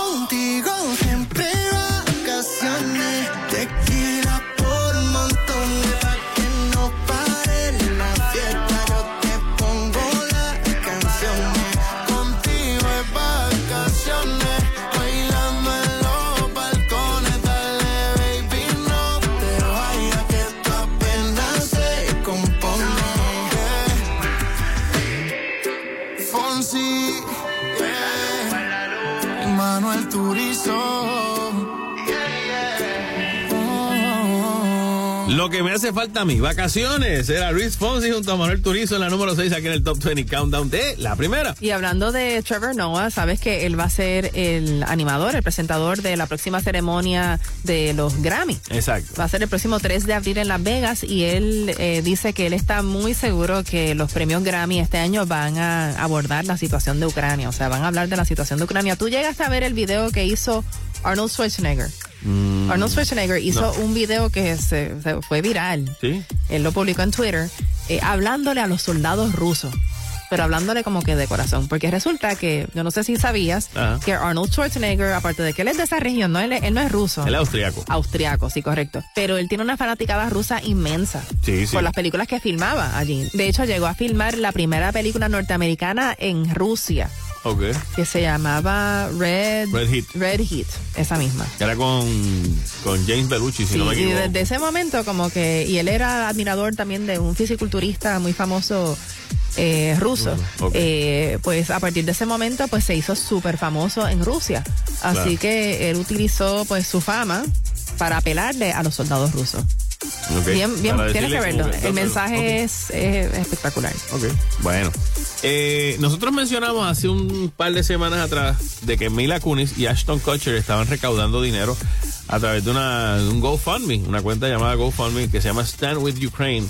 Speaker 8: Que
Speaker 2: me hace falta a mí, vacaciones. Era Luis Fonsi junto a Manuel Turizo en la número 6 aquí en el Top 20 Countdown de la primera.
Speaker 3: Y hablando de Trevor Noah, sabes que él va a ser el animador, el presentador de la próxima ceremonia de los Grammy.
Speaker 2: Exacto.
Speaker 3: Va a ser el próximo 3 de abril en Las Vegas y él eh, dice que él está muy seguro que los premios Grammy este año van a abordar la situación de Ucrania, o sea, van a hablar de la situación de Ucrania. Tú llegaste a ver el video que hizo Arnold Schwarzenegger. Arnold Schwarzenegger hizo
Speaker 2: Mm. no.
Speaker 3: un video que se, se fue viral.
Speaker 2: Sí.
Speaker 3: Él lo publicó en Twitter, eh, hablándole a los soldados rusos, pero hablándole como que de corazón, porque resulta que, yo no sé si sabías,
Speaker 2: Ajá.
Speaker 3: que Arnold Schwarzenegger, aparte de que él es de esa región, no, él, él no es ruso.
Speaker 2: El austriaco.
Speaker 3: Austriaco, sí, correcto. Pero él tiene una fanaticada rusa inmensa.
Speaker 2: Sí, sí.
Speaker 3: Por las películas que filmaba allí. De hecho, llegó a filmar la primera película norteamericana en Rusia,
Speaker 2: Ok.
Speaker 3: que se llamaba Red,
Speaker 2: Red Heat.
Speaker 3: Red Heat, esa misma.
Speaker 2: Era con, con James Belushi, si
Speaker 3: Sí,
Speaker 2: no me
Speaker 3: y
Speaker 2: equivoco.
Speaker 3: desde ese momento como que, y él era admirador también de un fisiculturista muy famoso eh, ruso. Eh, pues a partir de ese momento pues se hizo súper famoso en Rusia. Así
Speaker 2: Claro.
Speaker 3: que él utilizó pues su fama para apelarle a los soldados rusos. Bien, bien, tienes que verlo. El mensaje es, es espectacular.
Speaker 2: Ok, bueno. Eh, nosotros mencionamos hace un par de semanas atrás de que Mila Kunis y Ashton Kutcher estaban recaudando dinero a través de, una, de un GoFundMe, una cuenta llamada GoFundMe que se llama Stand With Ukraine.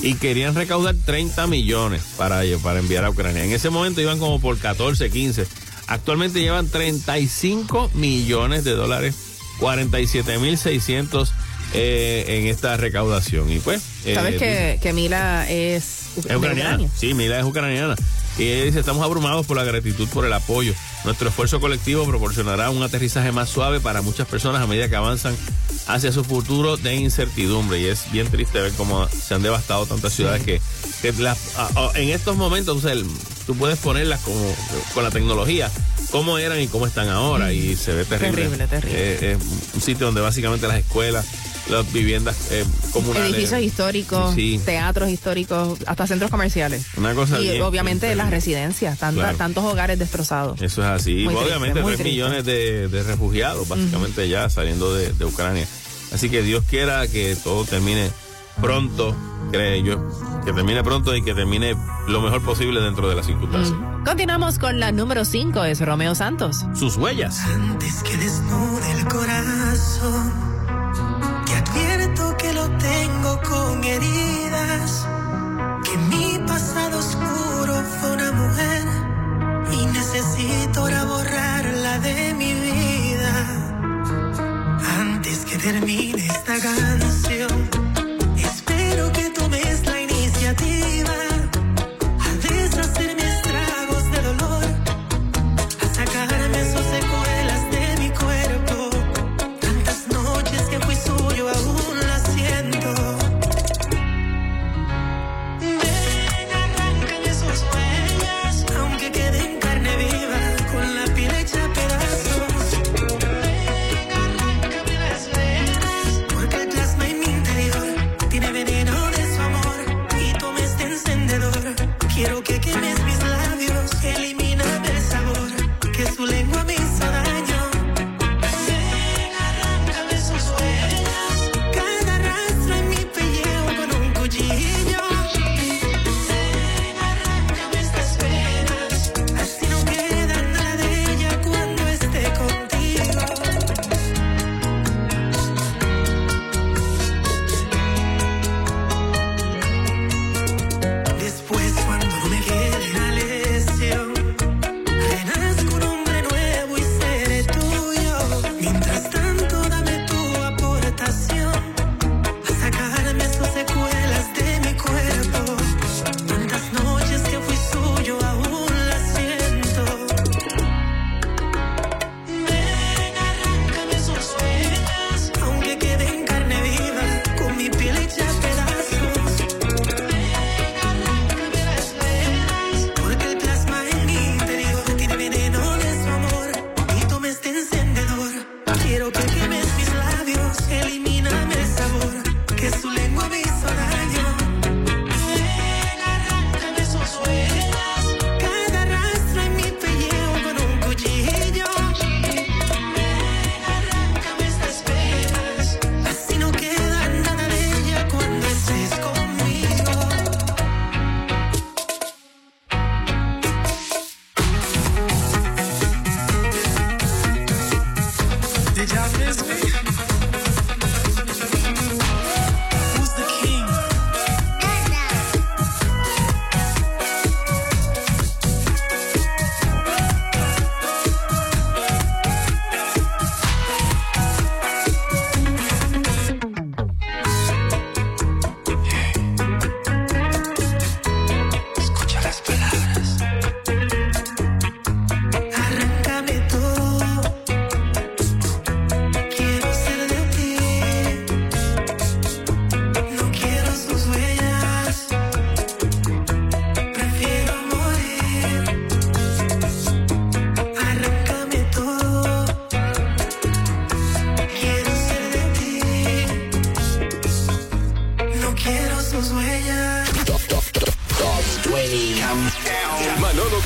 Speaker 2: Y querían recaudar 30 millones para, para enviar a Ucrania. En ese momento iban como por 14, 15. Actualmente llevan 35 millones de dólares, 47 mil 600 eh, en esta recaudación. Y pues... eh,
Speaker 3: Sabes que, que Mila es,
Speaker 2: ucraniana.
Speaker 3: Ucrania.
Speaker 2: Sí, Mila es ucraniana. Y ella dice, estamos abrumados por la gratitud, por el apoyo. Nuestro esfuerzo colectivo proporcionará un aterrizaje más suave para muchas personas a medida que avanzan hacia su futuro de incertidumbre. Y es bien triste ver cómo se han devastado tantas ciudades que, que las- a- a- en estos momentos o sea, el- tú puedes ponerlas como con la tecnología, cómo eran y cómo están ahora. Y se ve terrible.
Speaker 3: Terrible, terrible.
Speaker 2: Eh, es un sitio donde básicamente las escuelas, las viviendas eh, comunales.
Speaker 3: Edificios históricos,
Speaker 2: Sí.
Speaker 3: teatros históricos, hasta centros comerciales.
Speaker 2: Una cosa
Speaker 3: y
Speaker 2: bien-
Speaker 3: obviamente
Speaker 2: bien
Speaker 3: las residencias, tanta-
Speaker 2: Claro.
Speaker 3: tantos hogares destrozados.
Speaker 2: Eso es así.
Speaker 3: Muy
Speaker 2: obviamente
Speaker 3: muy
Speaker 2: 3
Speaker 3: triste.
Speaker 2: millones de, de refugiados, básicamente ya saliendo de, de Ucrania. Así que Dios quiera que todo termine pronto, creo yo, que termine pronto y que termine lo mejor posible dentro de las circunstancias.
Speaker 3: Continuamos con la número 5, es Romeo Santos.
Speaker 2: Sus huellas.
Speaker 18: Antes que desnude el corazón, lo tengo con heridas, que mi pasado oscuro fue una mujer y necesito ahora borrarla de mi vida. Antes que termine esta canción,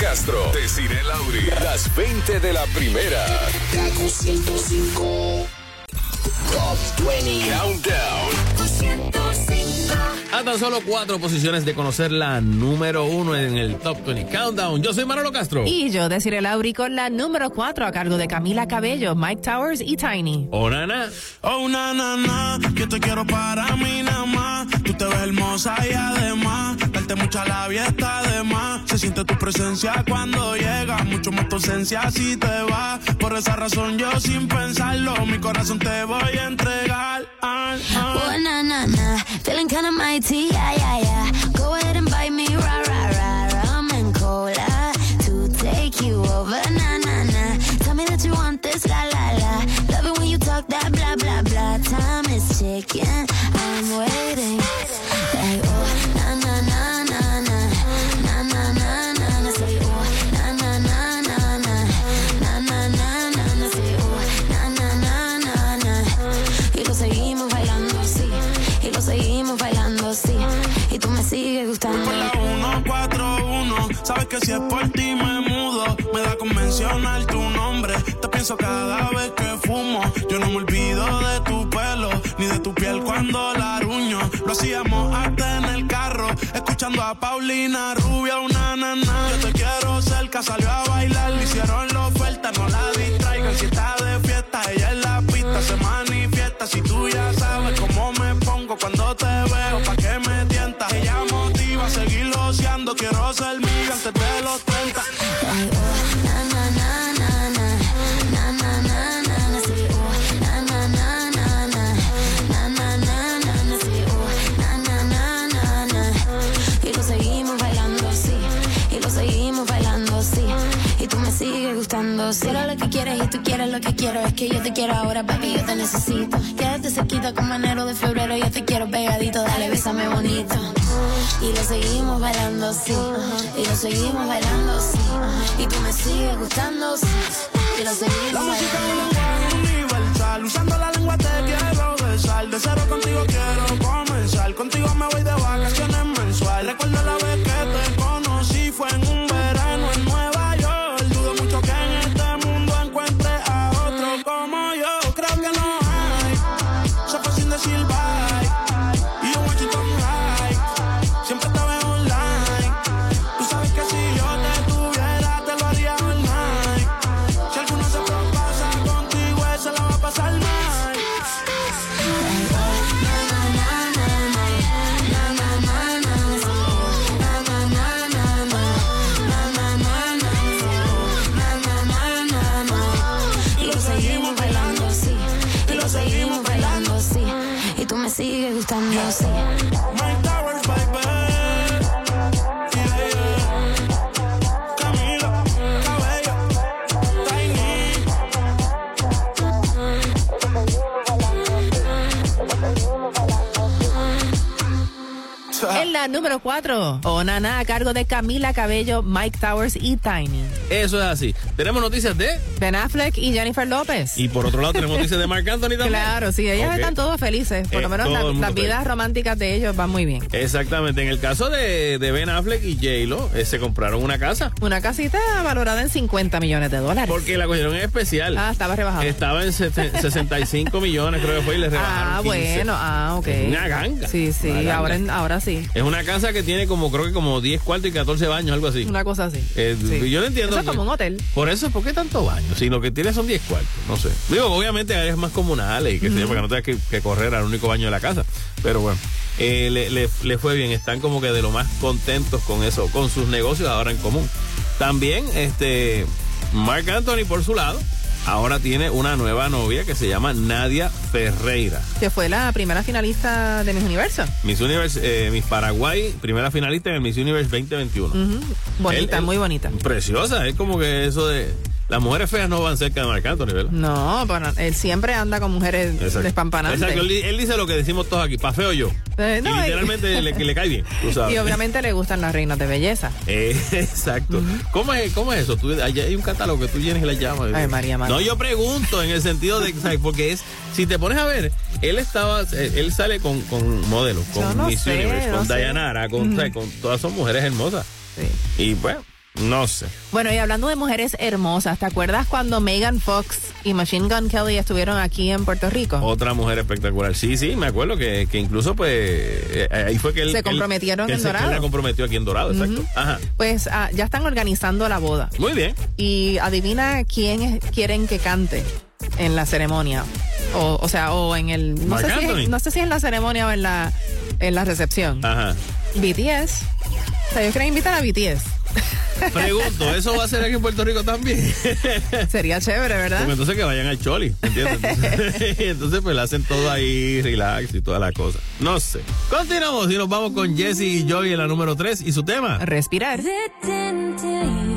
Speaker 1: Castro, Desiree Lauri, las 20 de la primera.
Speaker 15: Kaku 105. Top 20.
Speaker 1: Countdown.
Speaker 2: Tan solo cuatro posiciones de conocer la número uno en el Top 20 Countdown. Yo soy Manolo Castro.
Speaker 3: Y yo, Desiree Lauri, con la número 4 a cargo de Camila Cabello, Mike Towers y Tiny.
Speaker 2: Oh, nana.
Speaker 10: Oh, na, na, yo te quiero para mí nada más. Tú te ves hermosa y además, darte mucha labia está de más. Se siente tu presencia cuando llega, mucho más tu ausencia si te va. Por esa razón yo sin pensarlo, mi corazón te voy a entregar. Ah, ah.
Speaker 26: Oh, na, na, na. Feeling kinda mighty, yeah, yeah, yeah. Go ahead and bite me, rah, rah, rah. Rum and cola to take you over, na, na, na. Tell me that you want this, la, la, la. Love it when you talk that blah, blah, blah. Time
Speaker 10: que si es por ti me mudo. Me da con mencionar tu nombre. Te pienso cada vez que fumo. Yo no me olvido de tu pelo, ni de tu piel cuando la ruño. Lo hacíamos hasta en el carro, escuchando a Paulina Rubia, una nana. Yo te quiero cerca, salió a bailar, le hicieron la oferta, no la distraigan. Si está de fiesta, ella en la pista se manifiesta. Si tú ya sabes cómo me pongo cuando te veo, ser mía
Speaker 4: Si era lo que quieres y tú quieres lo que quiero, es que yo te quiero ahora, papi, yo te necesito. Quédate cerquita como enero de febrero, yo te quiero pegadito, dale, bésame bonito. Y lo seguimos bailando así, y lo seguimos bailando así. Y tú me sigues gustando, sí, y lo
Speaker 10: La
Speaker 4: seguimos
Speaker 10: música es un
Speaker 4: bailando.
Speaker 10: lenguaje universal. Usando la lengua te quiero besar. De cero contigo quiero comenzar. Contigo me voy de vacaciones
Speaker 4: Sigues gustando así.
Speaker 3: La número 4, Onana a cargo de Camila Cabello, Mike Towers y Tiny.
Speaker 2: Eso es así. Tenemos noticias de.
Speaker 3: Ben Affleck y Jennifer López.
Speaker 2: Y por otro lado, tenemos noticias de Marc Anthony también.
Speaker 3: Claro, sí, ellas
Speaker 2: Ok.
Speaker 3: están todos felices. Por
Speaker 2: Eh,
Speaker 3: lo menos la-
Speaker 2: el mundo
Speaker 3: las
Speaker 2: feliz.
Speaker 3: vidas románticas de ellos van muy bien.
Speaker 2: Exactamente. En el caso de, de Ben Affleck y J-Lo, eh, se compraron una casa.
Speaker 3: Una casita valorada en 50 millones de dólares.
Speaker 2: Porque la cogieron en especial.
Speaker 3: Ah, estaba rebajada.
Speaker 2: Estaba en sete- 65 millones, creo que fue, y le rebajaron
Speaker 3: Ah,
Speaker 2: 15.
Speaker 3: bueno, ah, ok.
Speaker 2: Es una ganga.
Speaker 3: Sí, sí, ahora, ahora sí.
Speaker 2: Es una casa que tiene como, creo que como 10 cuartos y 14 baños, algo así.
Speaker 3: Una cosa así.
Speaker 2: Eh,
Speaker 3: Sí.
Speaker 2: Yo no entiendo.
Speaker 3: Eso es como un hotel.
Speaker 2: Por eso, ¿por qué tanto baño? Si lo que tiene son 10 cuartos, no sé. Digo, obviamente áreas más comunales y que sé yo, para que no tengas que, que correr al único baño de la casa. Pero bueno, eh, le, le- le fue bien. Están como que de lo más contentos con eso, con sus negocios ahora en común. También, este, Mark Anthony, por su lado, ahora tiene una nueva novia que se llama Nadia Ferreira.
Speaker 3: Que fue la primera finalista de Miss Universo.
Speaker 2: Miss Universe, eh, Miss Paraguay, primera finalista en el Miss Universe 2021.
Speaker 3: Ujú. Bonita,
Speaker 2: Él- él-
Speaker 3: muy bonita.
Speaker 2: Preciosa, es como que eso de. Las mujeres feas no van cerca de Marc Anthony, ¿verdad?
Speaker 3: No, pero él siempre anda con mujeres
Speaker 2: Exacto.
Speaker 3: despampanantes.
Speaker 2: Exacto, él, él dice lo que decimos todos aquí, pa' feo yo.
Speaker 3: Eh, no,
Speaker 2: y
Speaker 3: y-
Speaker 2: literalmente le, le cae bien, tú sabes.
Speaker 3: Y obviamente le gustan las reinas de belleza.
Speaker 2: Eh, exacto. ¿Cómo, es, ¿Cómo es eso? Tú, allá hay un catálogo que tú tienes y le llamas.
Speaker 3: Ay, María, María.
Speaker 2: No, yo pregunto en el sentido de, ¿sabes? Porque es, si te pones a ver, él estaba, eh, él sale con, con modelos, con
Speaker 3: no
Speaker 2: Miss
Speaker 3: sé,
Speaker 2: Universe,
Speaker 3: no
Speaker 2: con. Dayanara, con, con todas son mujeres hermosas. Y bueno, no sé.
Speaker 3: Bueno, y hablando de mujeres hermosas, ¿te acuerdas cuando Megan Fox y Machine Gun Kelly estuvieron aquí en Puerto Rico?
Speaker 2: Otra mujer espectacular. Sí, sí, me acuerdo que, que incluso pues eh, ahí fue que él...
Speaker 3: Se comprometieron en
Speaker 2: él se-
Speaker 3: Dorado.
Speaker 2: él la comprometió aquí en Dorado, exacto. Ajá.
Speaker 3: Pues ah, ya están organizando la boda.
Speaker 2: Muy bien.
Speaker 3: Y adivina quién es- quieren que cante en la ceremonia. O, o sea, o en el. No sé, si es, no sé si en la ceremonia o en la, en la recepción.
Speaker 2: Ajá.
Speaker 3: BTS. O sea, ellos quieren invitar a BTS.
Speaker 2: Pregunto, ¿eso va a ser aquí en Puerto Rico también?
Speaker 3: Sería chévere, ¿verdad?
Speaker 2: Entonces que vayan al Choli, ¿entiendes? Entonces, entonces, pues le hacen todo ahí, relax y toda la cosa. No sé. Continuamos y nos vamos con Jesse y Joy en la número 3 y su tema.
Speaker 3: Respirar.
Speaker 4: Detente ahí,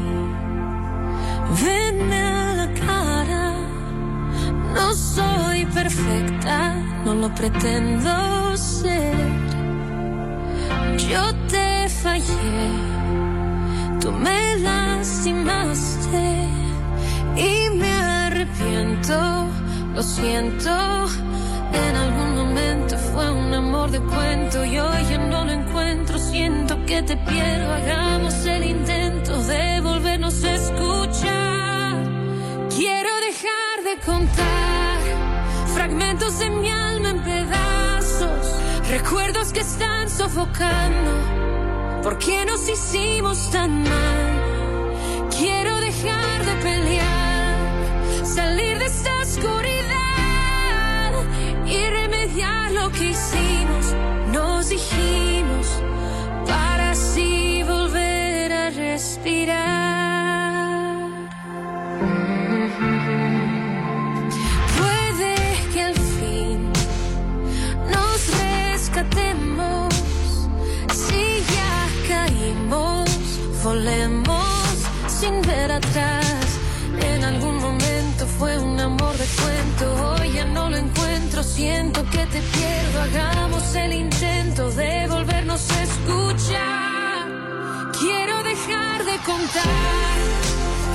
Speaker 4: venme a la cara. No soy perfecta, no lo pretendo ser. Yo te fallé, tú me lastimaste y me arrepiento. Lo siento, en algún momento fue un amor de cuento y hoy ya no lo encuentro. Siento que te pierdo, hagamos el intento de volvernos a escuchar. Quiero dejar de contar fragmentos de mi alma en pedazos, recuerdos que están sofocando. ¿Por qué nos hicimos tan mal? Quiero dejar de pelear, salir de esta oscuridad y remediar lo que hicimos. Nos dijimos para así volver a respirar. Volemos sin ver atrás. En algún momento fue un amor de cuento. Hoy ya no lo encuentro. Siento que te pierdo. Hagamos el intento de volvernos a escuchar. Quiero dejar de contar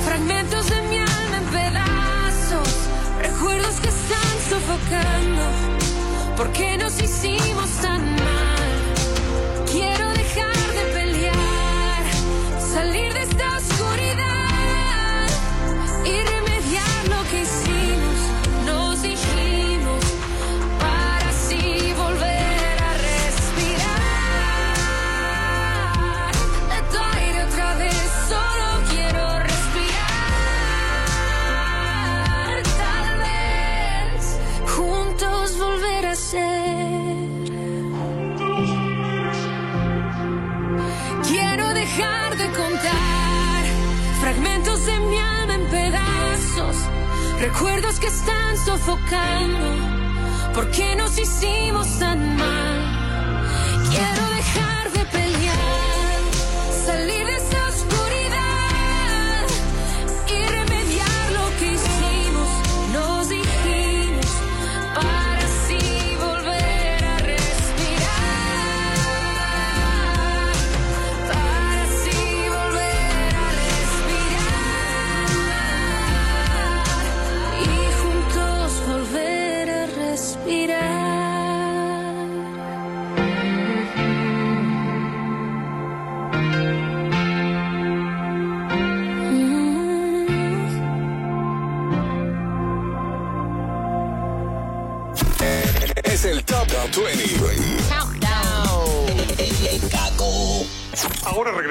Speaker 4: fragmentos de mi alma en pedazos. Recuerdos que están sofocando. ¿Por qué nos hicimos tan mal? Recuerdos que están sofocando. ¿Por qué nos hicimos tan mal?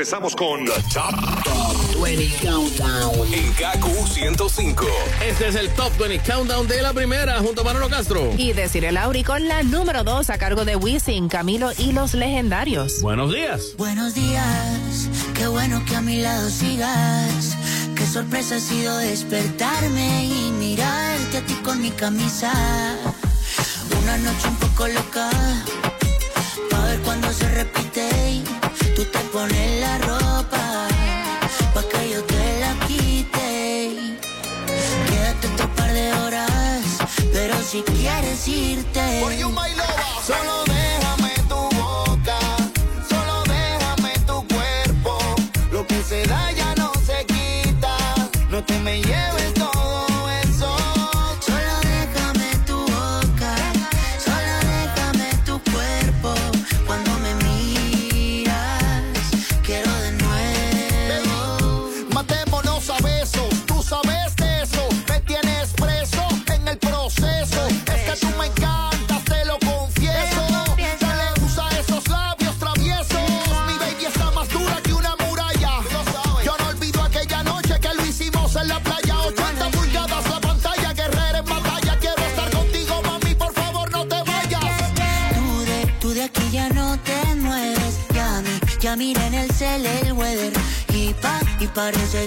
Speaker 27: Regresamos con The Top,
Speaker 1: 20 Countdown en KQ 105.
Speaker 2: Este es el Top 20 Countdown de la primera, junto a Manolo Castro.
Speaker 3: Y decir el Lauri con la número 2 a cargo de Wisin, Camilo y los legendarios.
Speaker 2: Buenos días.
Speaker 28: Buenos días, qué bueno que a mi lado sigas. Qué sorpresa ha sido despertarme y mirarte a ti con mi camisa. Una noche un poco loca, pa' ver cuando se repite. Tú te pones la ropa, pa' que yo te la quite. Quédate otro par de horas, pero si quieres irte.
Speaker 29: Solo
Speaker 28: parece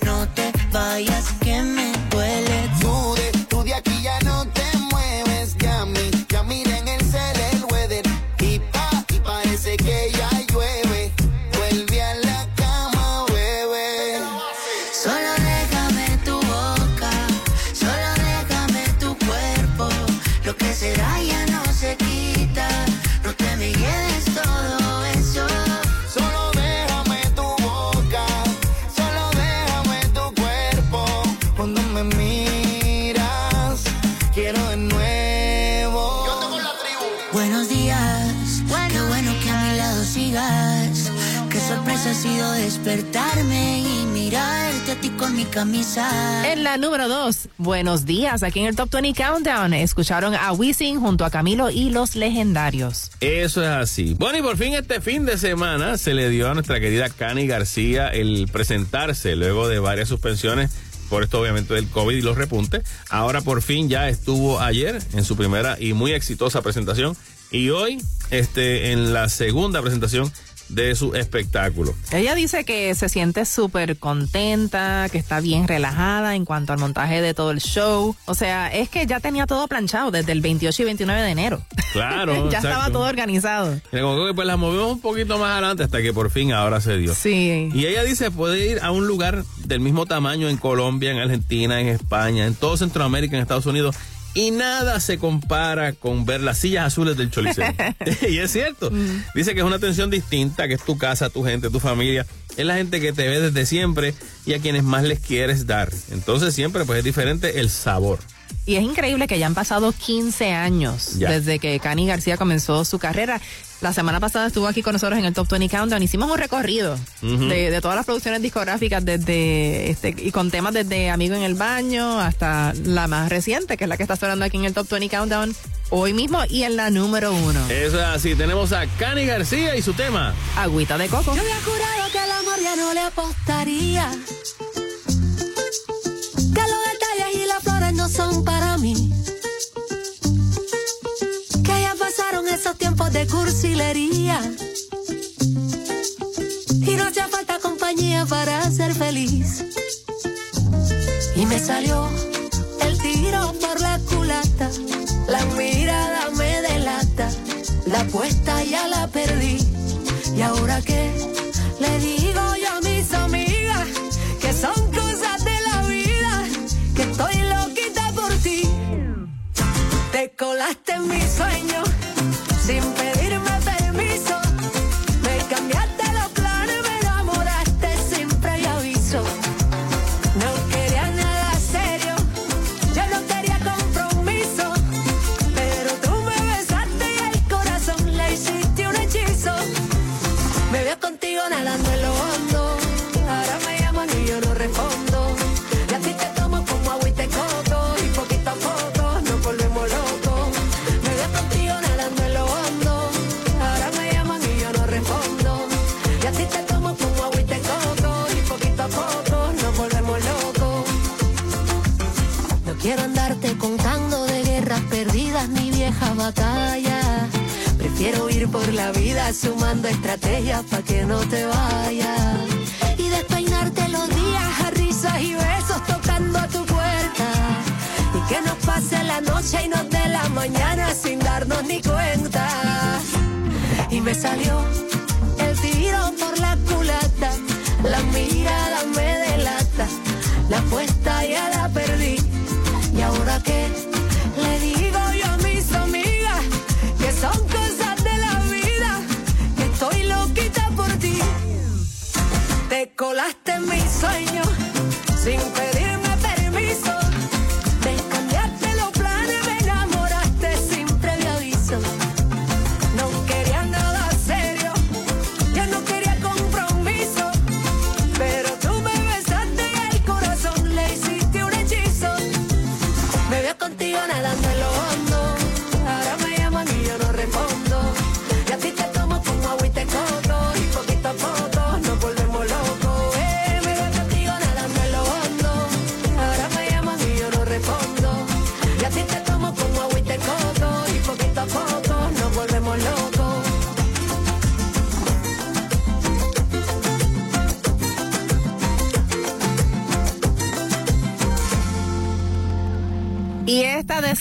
Speaker 28: Vayas que me duele.
Speaker 29: Tú
Speaker 28: camisa.
Speaker 3: En la número 2, buenos días, aquí en el Top 20 Countdown. Escucharon a Wisin junto a Camilo y los legendarios.
Speaker 2: Eso es así. Bueno, y por fin este fin de semana se le dio a nuestra querida Cani García el presentarse luego de varias suspensiones por esto obviamente del COVID y los repuntes. Ahora por fin ya estuvo ayer en su primera y muy exitosa presentación y hoy este en la segunda presentación de su espectáculo.
Speaker 3: Ella dice que se siente súper contenta, que está bien relajada en cuanto al montaje de todo el show. O sea, es que ya tenía todo planchado desde el 28 y 29 de enero.
Speaker 2: Claro.
Speaker 3: ya estaba todo organizado.
Speaker 2: Como que pues la movimos un poquito más adelante hasta que por fin ahora se dio.
Speaker 3: Sí.
Speaker 2: Y ella dice puede ir a un lugar del mismo tamaño en Colombia, en Argentina, en España, en todo Centroamérica, en Estados Unidos. Y nada se compara con ver las sillas azules del Choliseo. y es cierto. Dice que es una atención distinta, que es tu casa, tu gente, tu familia. Es la gente que te ve desde siempre y a quienes más les quieres dar. Entonces siempre pues es diferente el sabor.
Speaker 3: Y es increíble que ya han pasado 15 años
Speaker 2: Ya.
Speaker 3: desde que Cani García comenzó su carrera. La semana pasada estuvo aquí con nosotros en el Top 20 Countdown. Hicimos un recorrido de, de todas las producciones discográficas desde este y con temas desde Amigo en el Baño hasta la más reciente, que es la que está sonando aquí en el Top 20 Countdown hoy mismo y en la número uno.
Speaker 2: Eso es así. Tenemos a Cani García y su tema.
Speaker 3: Agüita de coco.
Speaker 18: Yo había jurado que al amor ya no le apostaría. Y las flores no son para mí. Que ya pasaron esos tiempos de cursilería. Y no hacía falta compañía para ser feliz. Y me salió el tiro por la culata. La mirada me delata. La apuesta ya la perdí. ¿Y ahora qué? Te colaste en mi sueño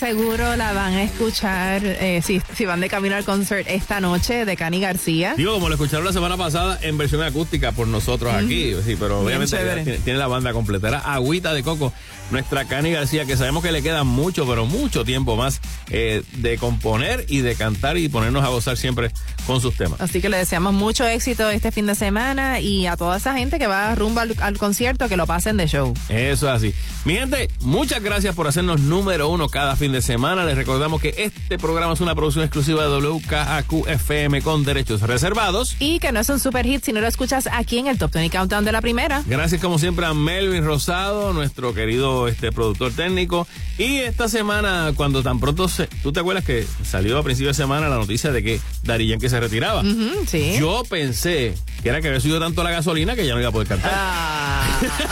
Speaker 3: seguro la van a escuchar eh, si, si van de camino al concert esta noche de Cani García.
Speaker 2: Digo, como lo escucharon la semana pasada en versión acústica por nosotros aquí, sí, pero
Speaker 3: Bien
Speaker 2: obviamente tiene la banda completa. Era Agüita de Coco, nuestra Cani García, que sabemos que le queda mucho, pero mucho tiempo más eh, de componer y de cantar y ponernos a gozar siempre con sus temas.
Speaker 3: Así que le deseamos mucho éxito este fin de semana y a toda esa gente que va rumbo al, al concierto que lo pasen de show.
Speaker 2: Eso es así. Mi gente, muchas gracias por hacernos número uno cada fin de semana. Les recordamos que este programa es una producción exclusiva de WKAQ FM con derechos reservados.
Speaker 3: Y que no es un super hit si no lo escuchas aquí en el Top 20 Countdown de la primera.
Speaker 2: Gracias como siempre a Melvin Rosado, nuestro querido este productor técnico. Y esta semana, cuando tan pronto se, ¿tú te acuerdas que salió a principio de semana la noticia de que Dari Yankee se retiraba?
Speaker 3: Sí.
Speaker 2: Yo pensé que era que había subido tanto la gasolina que ya no iba a poder cantar.
Speaker 3: Ah.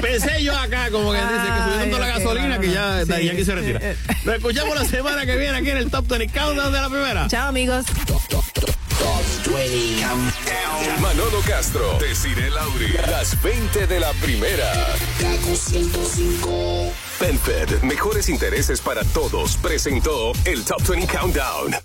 Speaker 2: Pensé yo acá, como que dice que subió tanto la gasolina que ya
Speaker 3: sí.
Speaker 2: Daddy Yankee se retira. Lo escuchamos la semana que viene aquí en el Top 20 Countdown de la primera.
Speaker 3: Chao, amigos.
Speaker 1: Manolo Castro, Desiree Lauri, las 20 de la primera. PenFed, mejores intereses para todos, presentó el Top 20 Countdown.